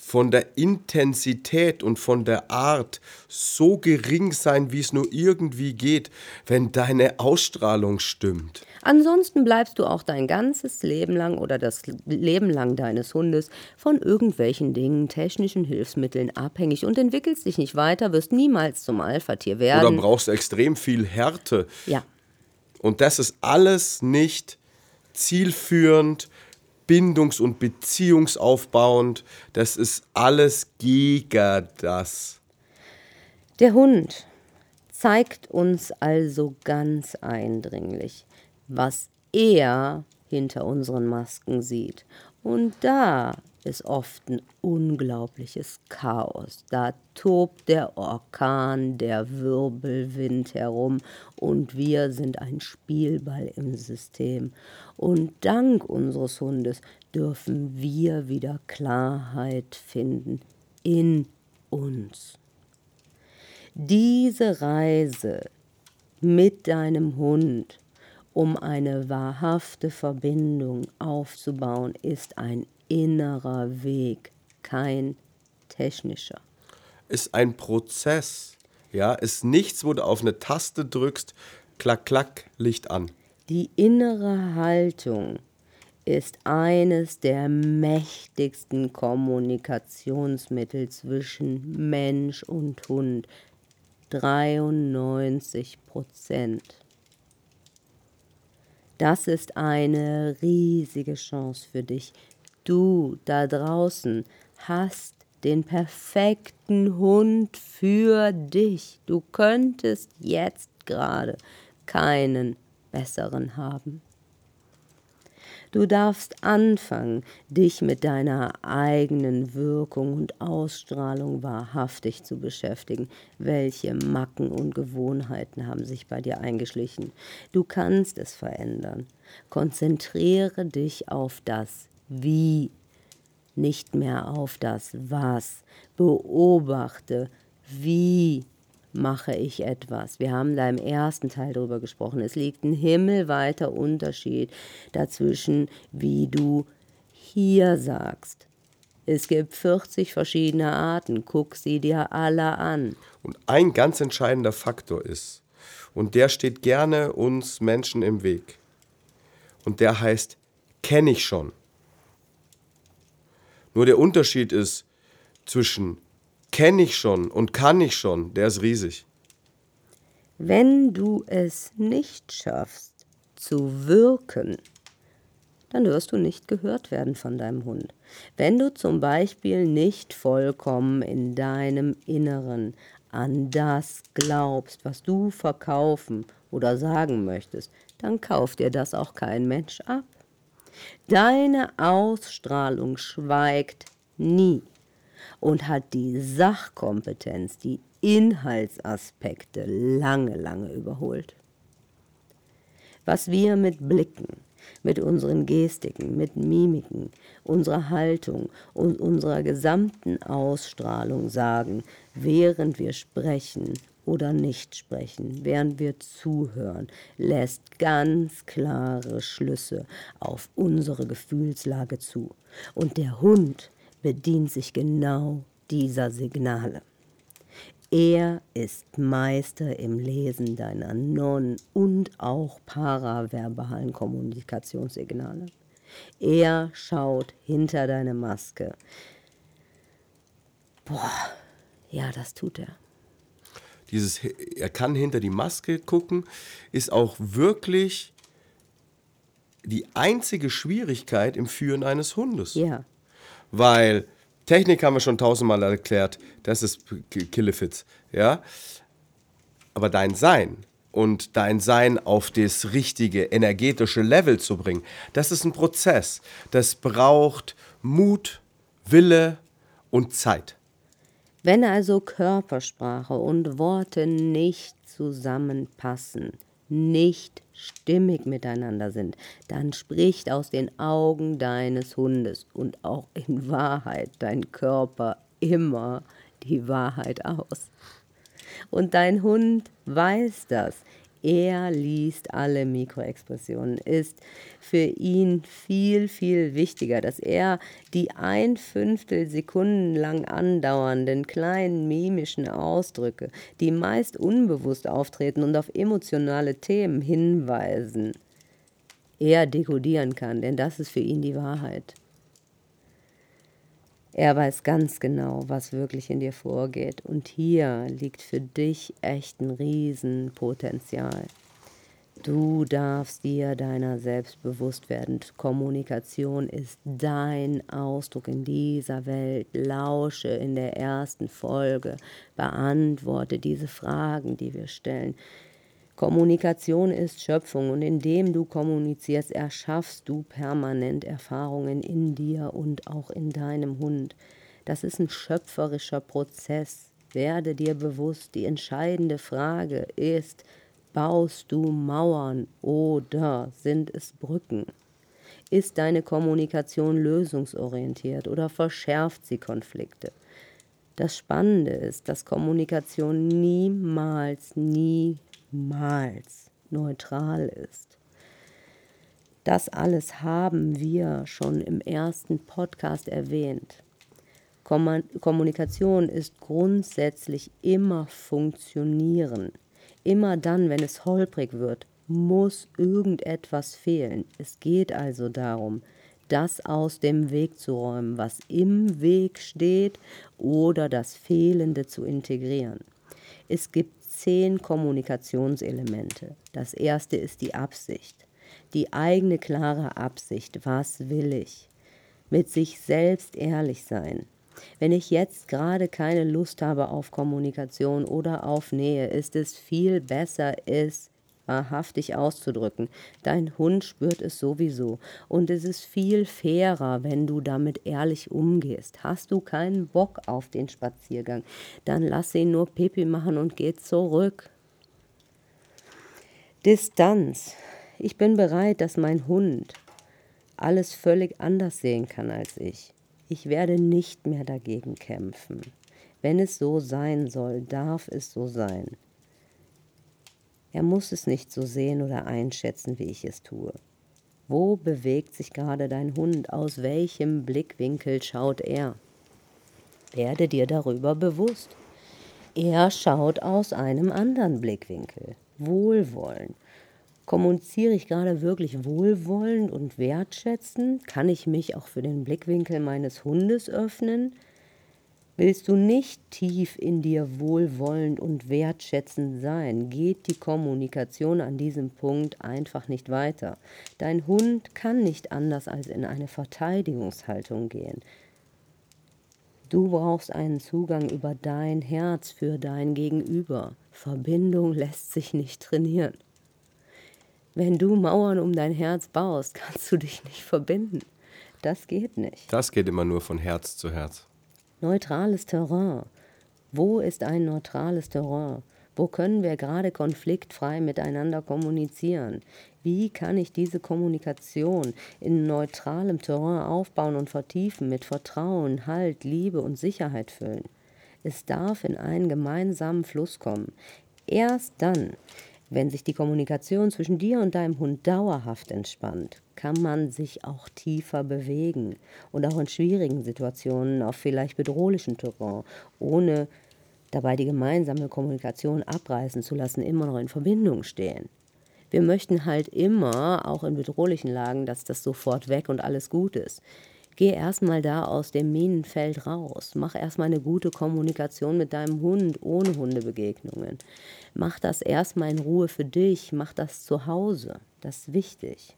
von der Intensität und von der Art so gering sein, wie es nur irgendwie geht, wenn deine Ausstrahlung stimmt. Ansonsten bleibst du auch dein ganzes Leben lang oder das Leben lang deines Hundes von irgendwelchen Dingen, technischen Hilfsmitteln abhängig und entwickelst dich nicht weiter, wirst niemals zum Alpha-Tier werden. Oder brauchst extrem viel Härte. Ja. Und das ist alles nicht zielführend, bindungs- und beziehungsaufbauend. Das ist alles gegen das. Der Hund zeigt uns also ganz eindringlich, was er hinter unseren Masken sieht. Und da ist oft ein unglaubliches Chaos. Da tobt der Orkan, der Wirbelwind herum und wir sind ein Spielball im System. Und dank unseres Hundes dürfen wir wieder Klarheit finden in uns. Diese Reise mit deinem Hund, um eine wahrhafte Verbindung aufzubauen, ist ein innerer Weg, kein technischer. Ist ein Prozess, ja, ist nichts, wo du auf eine Taste drückst, klack, klack, Licht an. Die innere Haltung ist eines der mächtigsten Kommunikationsmittel zwischen Mensch und Hund. 93 Prozent. Das ist eine riesige Chance für dich, Du da draußen hast den perfekten Hund für dich. Du könntest jetzt gerade keinen besseren haben. Du darfst anfangen, dich mit deiner eigenen Wirkung und Ausstrahlung wahrhaftig zu beschäftigen. Welche Macken und Gewohnheiten haben sich bei dir eingeschlichen? Du kannst es verändern. Konzentriere dich auf das wie, nicht mehr auf das Was. Beobachte, wie mache ich etwas. Wir haben da im ersten Teil darüber gesprochen. Es liegt ein himmelweiter Unterschied dazwischen, wie du hier sagst. Es gibt 40 verschiedene Arten. Guck sie dir alle an. Und ein ganz entscheidender Faktor ist, und der steht gerne uns Menschen im Weg, und der heißt, kenne ich schon. Nur der Unterschied ist zwischen kenne ich schon und kann ich schon, der ist riesig. Wenn du es nicht schaffst zu wirken, dann wirst du nicht gehört werden von deinem Hund. Wenn du zum Beispiel nicht vollkommen in deinem Inneren an das glaubst, was du verkaufen oder sagen möchtest, dann kauft dir das auch kein Mensch ab. Deine Ausstrahlung schweigt nie. und hat die Sachkompetenz, die Inhaltsaspekte lange, lange überholt. Was wir mit Blicken, mit unseren Gestiken, mit Mimiken, unserer Haltung und unserer gesamten Ausstrahlung sagen, während wir sprechen oder nicht sprechen, während wir zuhören, lässt ganz klare Schlüsse auf unsere Gefühlslage zu. Und der Hund bedient sich genau dieser Signale. Er ist Meister im Lesen deiner non- und auch paraverbalen Kommunikationssignale. Er schaut hinter deine Maske. Boah, ja, das tut er. Dieses, er kann hinter die Maske gucken, ist auch wirklich die einzige Schwierigkeit im Führen eines Hundes. Ja. Weil Technik haben wir schon tausendmal erklärt, das ist Killefits, ja. Aber dein Sein und dein Sein auf das richtige energetische Level zu bringen, das ist ein Prozess. Das braucht Mut, Wille und Zeit. Wenn also Körpersprache und Worte nicht zusammenpassen, nicht stimmig miteinander sind, dann spricht aus den Augen deines Hundes und auch in Wahrheit dein Körper immer die Wahrheit aus. Und dein Hund weiß das. Er liest alle Mikroexpressionen, ist für ihn viel, viel wichtiger, dass er die ein Fünftel Sekunden lang andauernden kleinen mimischen Ausdrücke, die meist unbewusst auftreten und auf emotionale Themen hinweisen, er dekodieren kann, denn das ist für ihn die Wahrheit. Er weiß ganz genau, was wirklich in dir vorgeht. Und hier liegt für dich echt ein Riesenpotenzial. Du darfst dir deiner selbst bewusst werden. Kommunikation ist dein Ausdruck in dieser Welt. Lausche in der ersten Folge. Beantworte diese Fragen, die wir stellen. Kommunikation ist Schöpfung und indem du kommunizierst, erschaffst du permanent Erfahrungen in dir und auch in deinem Hund. Das ist ein schöpferischer Prozess. Werde dir bewusst, die entscheidende Frage ist, baust du Mauern oder sind es Brücken? Ist deine Kommunikation lösungsorientiert oder verschärft sie Konflikte? Das Spannende ist, dass Kommunikation niemals, nie niemals neutral ist. Das alles haben wir schon im ersten Podcast erwähnt. Kommunikation ist grundsätzlich immer funktionieren. Immer dann, wenn es holprig wird, muss irgendetwas fehlen. Es geht also darum, das aus dem Weg zu räumen, was im Weg steht, oder das Fehlende zu integrieren. Es gibt zehn Kommunikationselemente. Das erste ist die Absicht, die eigene klare Absicht, was will ich, mit sich selbst ehrlich sein. Wenn ich jetzt gerade keine Lust habe auf Kommunikation oder auf Nähe, ist es viel besser, es wahrhaftig auszudrücken. Dein Hund spürt es sowieso. Und es ist viel fairer, wenn du damit ehrlich umgehst. Hast du keinen Bock auf den Spaziergang, dann lass ihn nur Pipi machen und geh zurück. Distanz. Ich bin bereit, dass mein Hund alles völlig anders sehen kann als ich. Ich werde nicht mehr dagegen kämpfen. Wenn es so sein soll, darf es so sein. Er muss es nicht so sehen oder einschätzen, wie ich es tue. Wo bewegt sich gerade dein Hund? Aus welchem Blickwinkel schaut er? Werde dir darüber bewusst. Er schaut aus einem anderen Blickwinkel. Wohlwollen. Kommuniziere ich gerade wirklich wohlwollend und wertschätzend? Kann ich mich auch für den Blickwinkel meines Hundes öffnen? Willst du nicht tief in dir wohlwollend und wertschätzend sein, geht die Kommunikation an diesem Punkt einfach nicht weiter. Dein Hund kann nicht anders als in eine Verteidigungshaltung gehen. Du brauchst einen Zugang über dein Herz für dein Gegenüber. Verbindung lässt sich nicht trainieren. Wenn du Mauern um dein Herz baust, kannst du dich nicht verbinden. Das geht nicht. Das geht immer nur von Herz zu Herz. Neutrales Terrain. Wo ist ein neutrales Terrain? Wo können wir gerade konfliktfrei miteinander kommunizieren? Wie kann ich diese Kommunikation in neutralem Terrain aufbauen und vertiefen, mit Vertrauen, Halt, Liebe und Sicherheit füllen? Es darf in einen gemeinsamen Fluss kommen. Erst dann, wenn sich die Kommunikation zwischen dir und deinem Hund dauerhaft entspannt, kann man sich auch tiefer bewegen und auch in schwierigen Situationen auf vielleicht bedrohlichen Terrain, ohne dabei die gemeinsame Kommunikation abreißen zu lassen, immer noch in Verbindung stehen. Wir möchten halt immer, auch in bedrohlichen Lagen, dass das sofort weg und alles gut ist. Geh erstmal da aus dem Minenfeld raus. Mach erstmal eine gute Kommunikation mit deinem Hund ohne Hundebegegnungen. Mach das erstmal in Ruhe für dich. Mach das zu Hause. Das ist wichtig.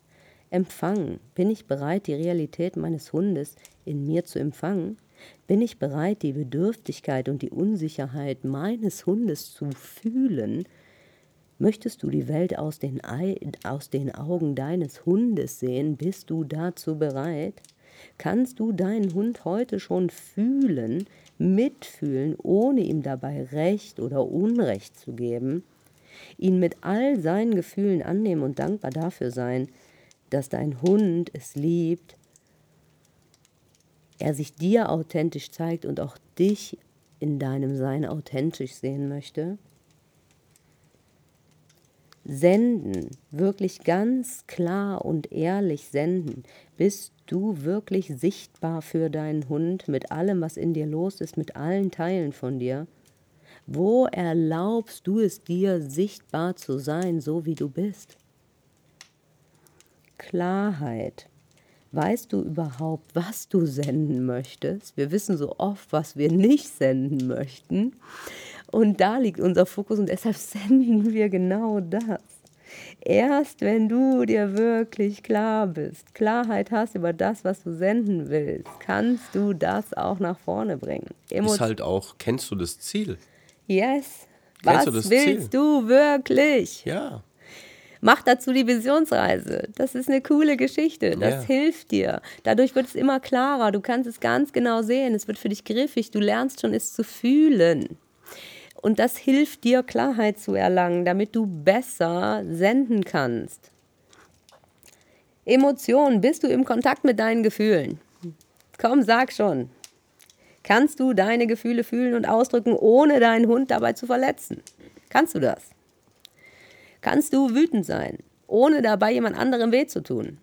Empfangen. Bin ich bereit, die Realität meines Hundes in mir zu empfangen? Bin ich bereit, die Bedürftigkeit und die Unsicherheit meines Hundes zu fühlen? Möchtest du die Welt aus den, aus den Augen deines Hundes sehen? Bist du dazu bereit? Kannst du deinen Hund heute schon fühlen, mitfühlen, ohne ihm dabei Recht oder Unrecht zu geben? Ihn mit all seinen Gefühlen annehmen und dankbar dafür sein, dass dein Hund es liebt, er sich dir authentisch zeigt und auch dich in deinem Sein authentisch sehen möchte? Senden, wirklich ganz klar und ehrlich senden. Bist du wirklich sichtbar für deinen Hund mit allem, was in dir los ist, mit allen Teilen von dir? Wo erlaubst du es dir, sichtbar zu sein, so wie du bist? Klarheit. Weißt du überhaupt, was du senden möchtest? Wir wissen so oft, was wir nicht senden möchten. Und da liegt unser Fokus und deshalb senden wir genau das. Erst wenn du dir wirklich klar bist, Klarheit hast über das, was du senden willst, kannst du das auch nach vorne bringen. Emo ist halt auch, kennst du das Ziel? Yes. Kennst was willst Ziel? du wirklich? Ja. Mach dazu die Visionsreise. Das ist eine coole Geschichte. Das ja. hilft dir. Dadurch wird es immer klarer. Du kannst es ganz genau sehen. Es wird für dich griffig. Du lernst schon, es zu fühlen. Und das hilft dir, Klarheit zu erlangen, damit du besser senden kannst. Emotionen, bist du im Kontakt mit deinen Gefühlen? Komm, sag schon. Kannst du deine Gefühle fühlen und ausdrücken, ohne deinen Hund dabei zu verletzen? Kannst du das? Kannst du wütend sein, ohne dabei jemand anderem weh zu tun?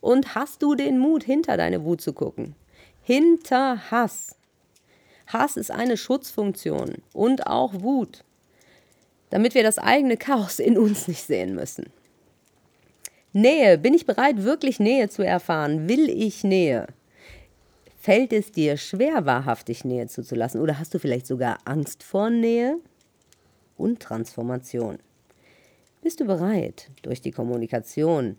Und hast du den Mut, hinter deine Wut zu gucken? Hinter Hass. Hass ist eine Schutzfunktion und auch Wut, damit wir das eigene Chaos in uns nicht sehen müssen. Nähe. Bin ich bereit, wirklich Nähe zu erfahren? Will ich Nähe? Fällt es dir schwer, wahrhaftig Nähe zuzulassen? Oder hast du vielleicht sogar Angst vor Nähe? Und Transformation. Bist du bereit, durch die Kommunikation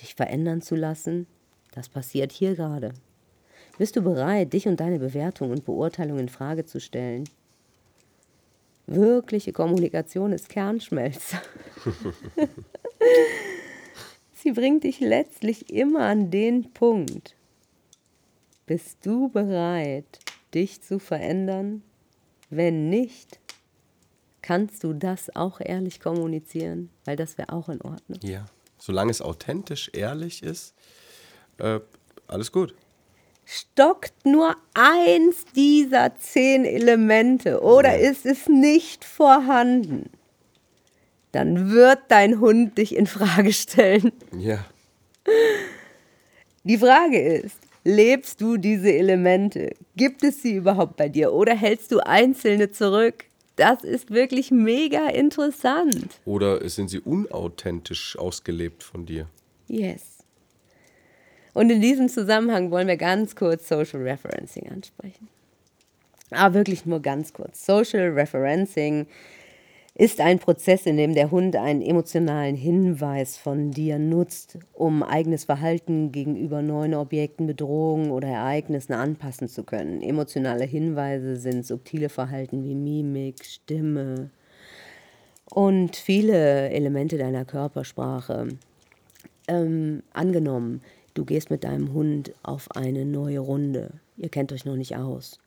dich verändern zu lassen? Das passiert hier gerade. Bist du bereit, dich und deine Bewertung und Beurteilung in Frage zu stellen? Wirkliche Kommunikation ist Kernschmelze. Sie bringt dich letztlich immer an den Punkt. Bist du bereit, dich zu verändern? Wenn nicht, kannst du das auch ehrlich kommunizieren, weil das wäre auch in Ordnung. Ja, solange es authentisch, ehrlich ist, äh, alles gut stockt nur eins dieser zehn Elemente oder ist es nicht vorhanden, dann wird dein Hund dich in Frage stellen. Ja. Die Frage ist, lebst du diese Elemente? Gibt es sie überhaupt bei dir oder hältst du einzelne zurück? Das ist wirklich mega interessant. Oder sind sie unauthentisch ausgelebt von dir? Yes. Und in diesem Zusammenhang wollen wir ganz kurz Social Referencing ansprechen. Aber ah, wirklich nur ganz kurz. Social Referencing ist ein Prozess, in dem der Hund einen emotionalen Hinweis von dir nutzt, um eigenes Verhalten gegenüber neuen Objekten, Bedrohungen oder Ereignissen anpassen zu können. Emotionale Hinweise sind subtile Verhalten wie Mimik, Stimme und viele Elemente deiner Körpersprache. Ähm, angenommen, Du gehst mit deinem Hund auf eine neue Runde. Ihr kennt euch noch nicht aus.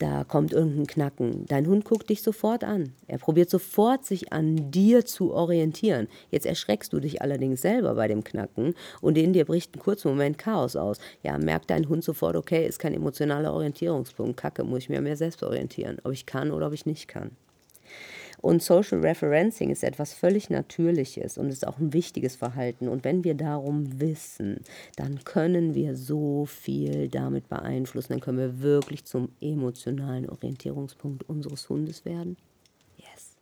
da kommt irgendein Knacken. Dein Hund guckt dich sofort an. Er probiert sofort, sich an dir zu orientieren. Jetzt erschreckst du dich allerdings selber bei dem Knacken und in dir bricht ein kurzer Moment Chaos aus. Ja, merkt dein Hund sofort, okay, ist kein emotionaler Orientierungspunkt. Kacke, muss ich mir mehr selbst orientieren, ob ich kann oder ob ich nicht kann. Und Social Referencing ist etwas völlig Natürliches und ist auch ein wichtiges Verhalten. Und wenn wir darum wissen, dann können wir so viel damit beeinflussen. Dann können wir wirklich zum emotionalen Orientierungspunkt unseres Hundes werden. Yes.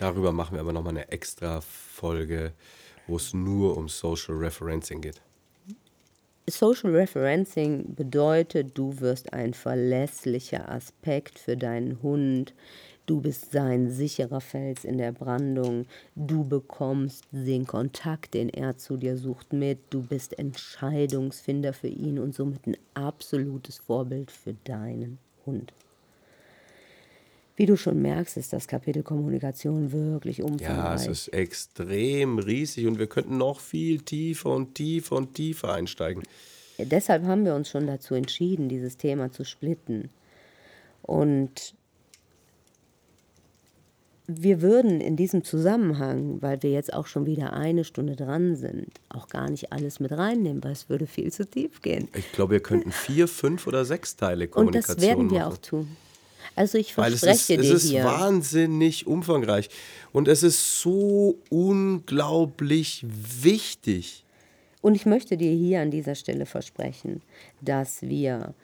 Darüber machen wir aber nochmal eine extra Folge, wo es nur um Social Referencing geht. Social Referencing bedeutet, du wirst ein verlässlicher Aspekt für deinen Hund Du bist sein sicherer Fels in der Brandung. Du bekommst den Kontakt, den er zu dir sucht, mit. Du bist Entscheidungsfinder für ihn und somit ein absolutes Vorbild für deinen Hund. Wie du schon merkst, ist das Kapitel Kommunikation wirklich umfangreich. Ja, es ist extrem riesig und wir könnten noch viel tiefer und tiefer und tiefer einsteigen. Ja, deshalb haben wir uns schon dazu entschieden, dieses Thema zu splitten. Und wir würden in diesem Zusammenhang, weil wir jetzt auch schon wieder eine Stunde dran sind, auch gar nicht alles mit reinnehmen, weil es würde viel zu tief gehen. Ich glaube, wir könnten vier, fünf oder sechs Teile Kommunikation Und das werden wir machen. auch tun. Also ich verspreche weil es ist, dir es ist hier. wahnsinnig umfangreich und es ist so unglaublich wichtig. Und ich möchte dir hier an dieser Stelle versprechen, dass wir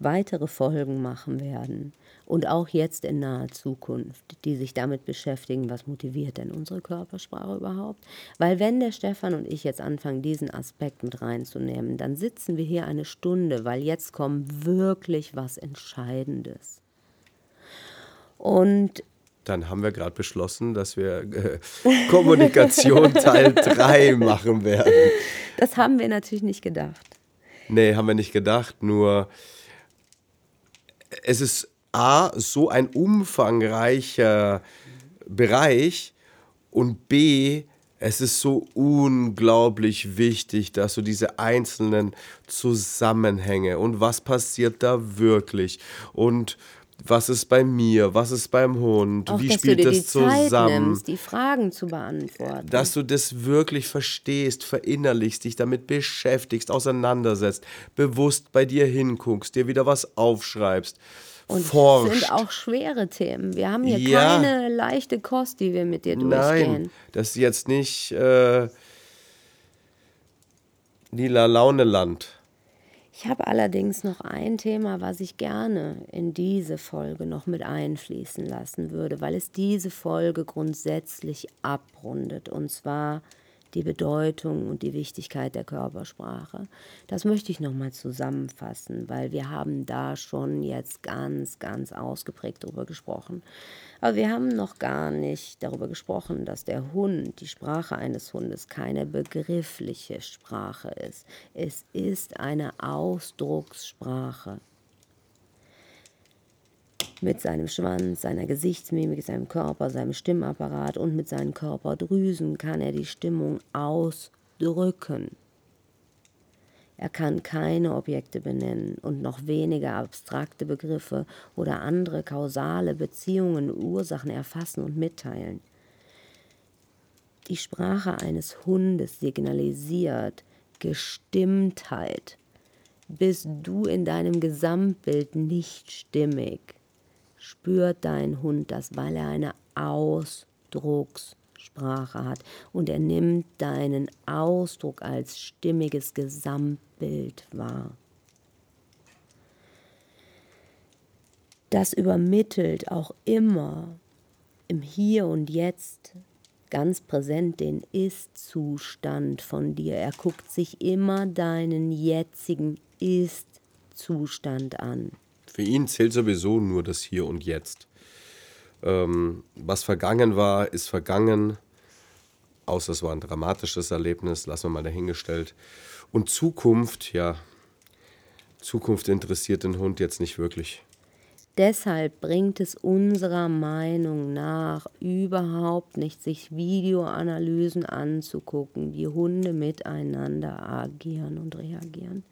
weitere Folgen machen werden und auch jetzt in naher Zukunft, die sich damit beschäftigen, was motiviert denn unsere Körpersprache überhaupt? Weil wenn der Stefan und ich jetzt anfangen, diesen Aspekt mit reinzunehmen, dann sitzen wir hier eine Stunde, weil jetzt kommt wirklich was Entscheidendes. Und dann haben wir gerade beschlossen, dass wir äh, Kommunikation Teil 3 machen werden. Das haben wir natürlich nicht gedacht. Nee, haben wir nicht gedacht, nur es ist A, so ein umfangreicher Bereich und B, es ist so unglaublich wichtig, dass du diese einzelnen Zusammenhänge und was passiert da wirklich und was ist bei mir, was ist beim Hund, Auch, wie dass spielt das die Zeit zusammen, nimmst, die Fragen zu beantworten. dass du das wirklich verstehst, verinnerlichst, dich damit beschäftigst, auseinandersetzt, bewusst bei dir hinguckst, dir wieder was aufschreibst. Und forscht. es sind auch schwere Themen. Wir haben hier Ja. keine leichte Kost, die wir mit dir durchgehen. Nein, das ist jetzt nicht äh, lila Launeland. Ich habe allerdings noch ein Thema, was ich gerne in diese Folge noch mit einfließen lassen würde, weil es diese Folge grundsätzlich abrundet. Und zwar die Bedeutung und die Wichtigkeit der Körpersprache. Das möchte ich nochmal zusammenfassen, weil wir haben da schon jetzt ganz, ganz ausgeprägt darüber gesprochen. Aber wir haben noch gar nicht darüber gesprochen, dass der Hund, die Sprache eines Hundes, keine begriffliche Sprache ist. Es ist eine Ausdruckssprache mit seinem Schwanz, seiner Gesichtsmimik, seinem Körper, seinem Stimmapparat und mit seinen Körperdrüsen kann er die Stimmung ausdrücken. Er kann keine Objekte benennen und noch weniger abstrakte Begriffe oder andere kausale Beziehungen, Ursachen erfassen und mitteilen. Die Sprache eines Hundes signalisiert Gestimmtheit. Bist du in deinem Gesamtbild nicht stimmig, spürt dein Hund das, weil er eine Ausdruckssprache hat und er nimmt deinen Ausdruck als stimmiges Gesamtbild wahr. Das übermittelt auch immer im Hier und Jetzt ganz präsent den Ist-Zustand von dir. Er guckt sich immer deinen jetzigen Ist-Zustand an. Für ihn zählt sowieso nur das Hier und Jetzt. Ähm, was vergangen war, ist vergangen. Außer es war ein dramatisches Erlebnis, lassen wir mal dahingestellt. Und Zukunft, ja, Zukunft interessiert den Hund jetzt nicht wirklich. Deshalb bringt es unserer Meinung nach überhaupt nicht, sich Videoanalysen anzugucken, wie Hunde miteinander agieren und reagieren.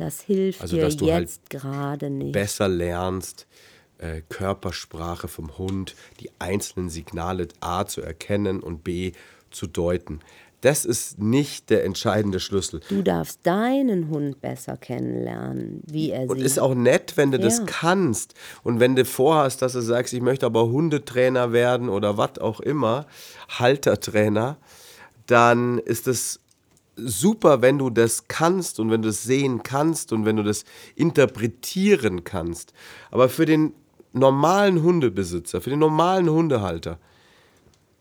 Das hilft Also, dir dass du halt jetzt gerade nicht. besser lernst, äh, Körpersprache vom Hund, die einzelnen Signale A zu erkennen und B zu deuten. Das ist nicht der entscheidende Schlüssel. Du darfst deinen Hund besser kennenlernen, wie er Und sieht. ist auch nett, wenn du das Ja. kannst. Und wenn du vorhast, dass du sagst, ich möchte aber Hundetrainer werden oder was auch immer, Haltertrainer, dann ist es super, wenn du das kannst und wenn du das sehen kannst und wenn du das interpretieren kannst. Aber für den normalen Hundebesitzer, für den normalen Hundehalter,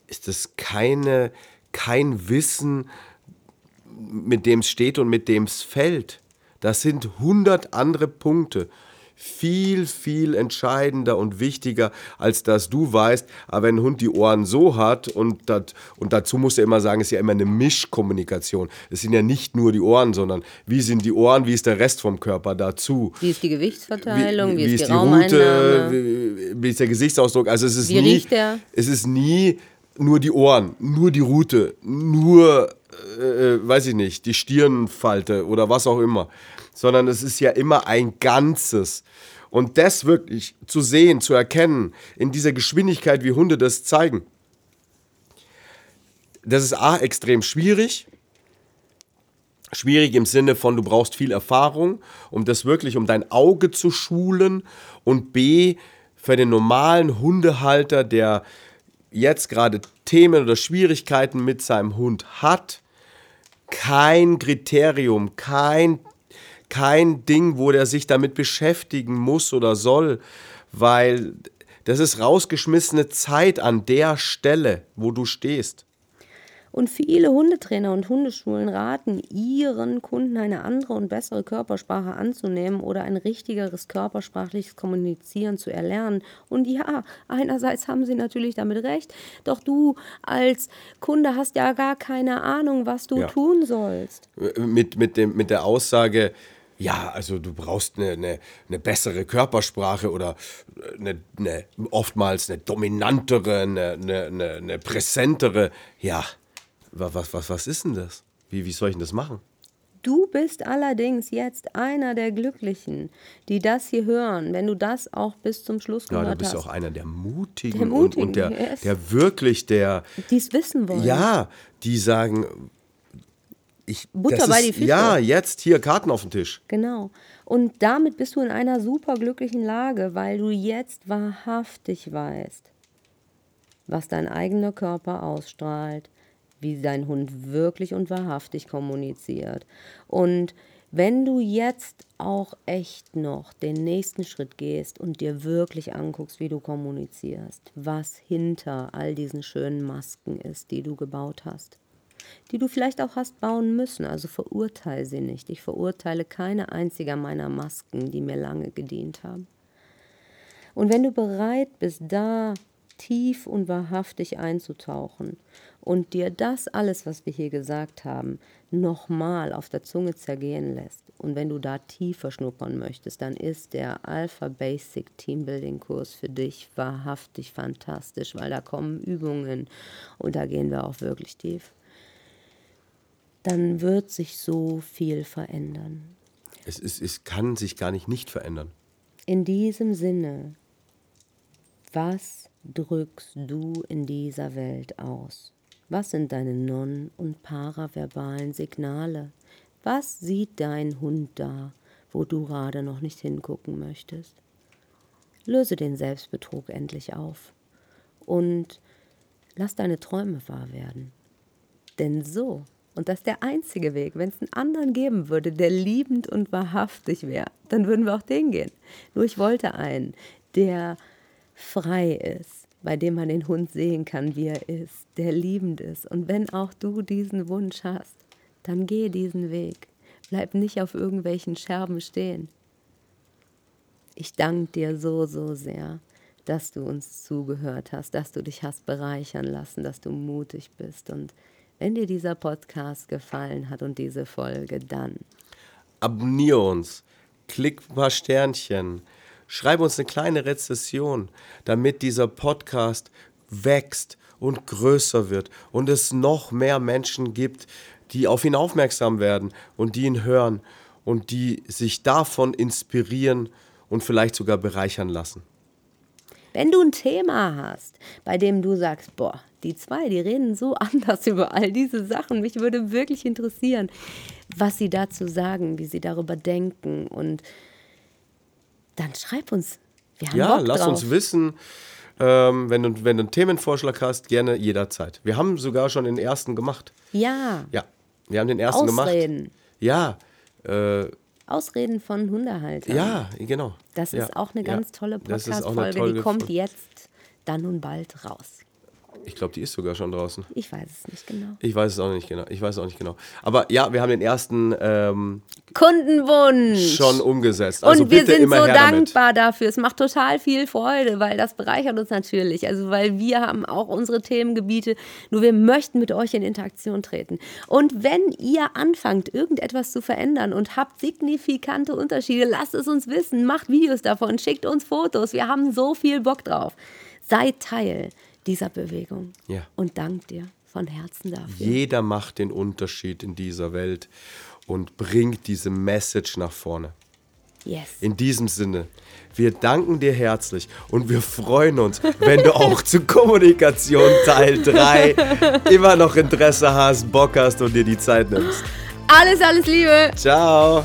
ist das keine, kein Wissen, mit dem es steht und mit dem es fällt. Das sind hundert andere Punkte. Viel, viel entscheidender und wichtiger, als dass du weißt, aber wenn ein Hund die Ohren so hat und, dat, und dazu musst du immer sagen, es ist ja immer eine Mischkommunikation. Es sind ja nicht nur die Ohren, sondern wie sind die Ohren, wie ist der Rest vom Körper dazu? wie ist die Gewichtsverteilung, wie, ist die, die Route, Raumeinnahme? wie, wie ist der Gesichtsausdruck? Also es ist Wie nie, es ist nie nur die Ohren, nur die Route, nur, äh, weiß ich nicht, die Stirnfalte oder was auch immer, sondern es ist ja immer ein Ganzes. Und das wirklich zu sehen, zu erkennen, in dieser Geschwindigkeit, wie Hunde das zeigen, das ist A, extrem schwierig. Schwierig im Sinne von, du brauchst viel Erfahrung, um das wirklich, um dein Auge zu schulen. Und B, für den normalen Hundehalter, der jetzt gerade Themen oder Schwierigkeiten mit seinem Hund hat, kein Kriterium, kein, kein Ding, wo der sich damit beschäftigen muss oder soll, weil das ist rausgeschmissene Zeit an der Stelle, wo du stehst. Und viele Hundetrainer und Hundeschulen raten ihren Kunden eine andere und bessere Körpersprache anzunehmen oder ein richtigeres körpersprachliches Kommunizieren zu erlernen. Und ja, einerseits haben sie natürlich damit recht, doch du als Kunde hast ja gar keine Ahnung, was du Ja. tun sollst. mit, mit, dem, mit der Aussage, ja, also du brauchst eine, eine, eine bessere Körpersprache oder eine, eine, oftmals eine dominantere, eine, eine, eine, eine präsentere. Ja, wa- was, was, was ist denn das? Wie, wie soll ich denn das machen? Du bist allerdings jetzt einer der Glücklichen, die das hier hören, wenn du das auch bis zum Schluss Ja, gehört du bist hast. auch einer der Mutigen, Der und, Mutigen, und der, yes. der wirklich, der, Die es wissen wollen. ja, die sagen, ich, Butter bei ist, die Fische. Ja, jetzt hier Karten auf den Tisch. Genau. Und damit bist du in einer super glücklichen Lage, weil du jetzt wahrhaftig weißt, was dein eigener Körper ausstrahlt, wie dein Hund wirklich und wahrhaftig kommuniziert. Und wenn du jetzt auch echt noch den nächsten Schritt gehst und dir wirklich anguckst, wie du kommunizierst, was hinter all diesen schönen Masken ist, die du gebaut hast, die du vielleicht auch hast bauen müssen. Also verurteile sie nicht. Ich verurteile keine einzige meiner Masken, die mir lange gedient haben. Und wenn du bereit bist, da tief und wahrhaftig einzutauchen und dir das alles, was wir hier gesagt haben, nochmal auf der Zunge zergehen lässt und wenn du da tiefer schnuppern möchtest, dann ist der Alpha Basic Teambuilding Kurs für dich wahrhaftig fantastisch, weil da kommen Übungen und da gehen wir auch wirklich tief. Dann wird sich so viel verändern. Es, ist, es kann sich gar nicht nicht verändern. In diesem Sinne, was drückst du in dieser Welt aus? Was sind deine non- und paraverbalen Signale? Was sieht dein Hund da, wo du gerade noch nicht hingucken möchtest? Löse den Selbstbetrug endlich auf und lass deine Träume wahr werden. Denn so, und das ist der einzige Weg, wenn es einen anderen geben würde, der liebend und wahrhaftig wäre, dann würden wir auch den gehen. Nur ich wollte einen, der frei ist, bei dem man den Hund sehen kann, wie er ist, der liebend ist. Und wenn auch du diesen Wunsch hast, dann geh diesen Weg. Bleib nicht auf irgendwelchen Scherben stehen. Ich danke dir so, so sehr, dass du uns zugehört hast, dass du dich hast bereichern lassen, dass du mutig bist. Und wenn dir dieser Podcast gefallen hat und diese Folge, dann Abonniere uns, klick ein paar Sternchen, schreib uns eine kleine Rezession, damit dieser Podcast wächst und größer wird und es noch mehr Menschen gibt, die auf ihn aufmerksam werden und die ihn hören. und die sich davon inspirieren und vielleicht sogar bereichern lassen. Wenn du ein Thema hast, bei dem du sagst, boah, die zwei, die reden so anders über all diese Sachen, mich würde wirklich interessieren, was sie dazu sagen, wie sie darüber denken und dann schreib uns. Wir haben Ja, Bock lass drauf. uns wissen, ähm, wenn, du, wenn du einen Themenvorschlag hast, gerne jederzeit. Wir haben sogar schon den ersten gemacht. Ja, Ja, wir haben den ersten gemacht. Ausreden. Ja, äh, Ausreden von Hundehaltern. ja, genau. Das ja, ist auch eine ganz tolle Podcast-Folge. tolle Die kommt jetzt dann nun bald raus. Ich glaube, die ist sogar schon draußen. Ich weiß es nicht genau. Ich weiß es auch nicht genau. Ich weiß es auch nicht genau. Aber ja, wir haben den ersten ähm, Kundenwunsch. schon umgesetzt. Also und wir sind so her damit. dankbar dafür. Es macht total viel Freude, weil das bereichert uns natürlich. Also weil wir haben auch unsere Themengebiete, nur wir möchten mit euch in Interaktion treten. Und wenn ihr anfangt, irgendetwas zu verändern und habt signifikante Unterschiede, lasst es uns wissen, macht Videos davon, schickt uns Fotos. Wir haben so viel Bock drauf. Seid Teil dieser Bewegung. Ja. Und dank dir von Herzen dafür. Jeder macht den Unterschied in dieser Welt und bringt diese Message nach vorne. Yes. In diesem Sinne, wir danken dir herzlich und wir freuen uns, wenn du auch zu Kommunikation Teil 3 immer noch Interesse hast, Bock hast und dir die Zeit nimmst. Alles, alles Liebe. Ciao!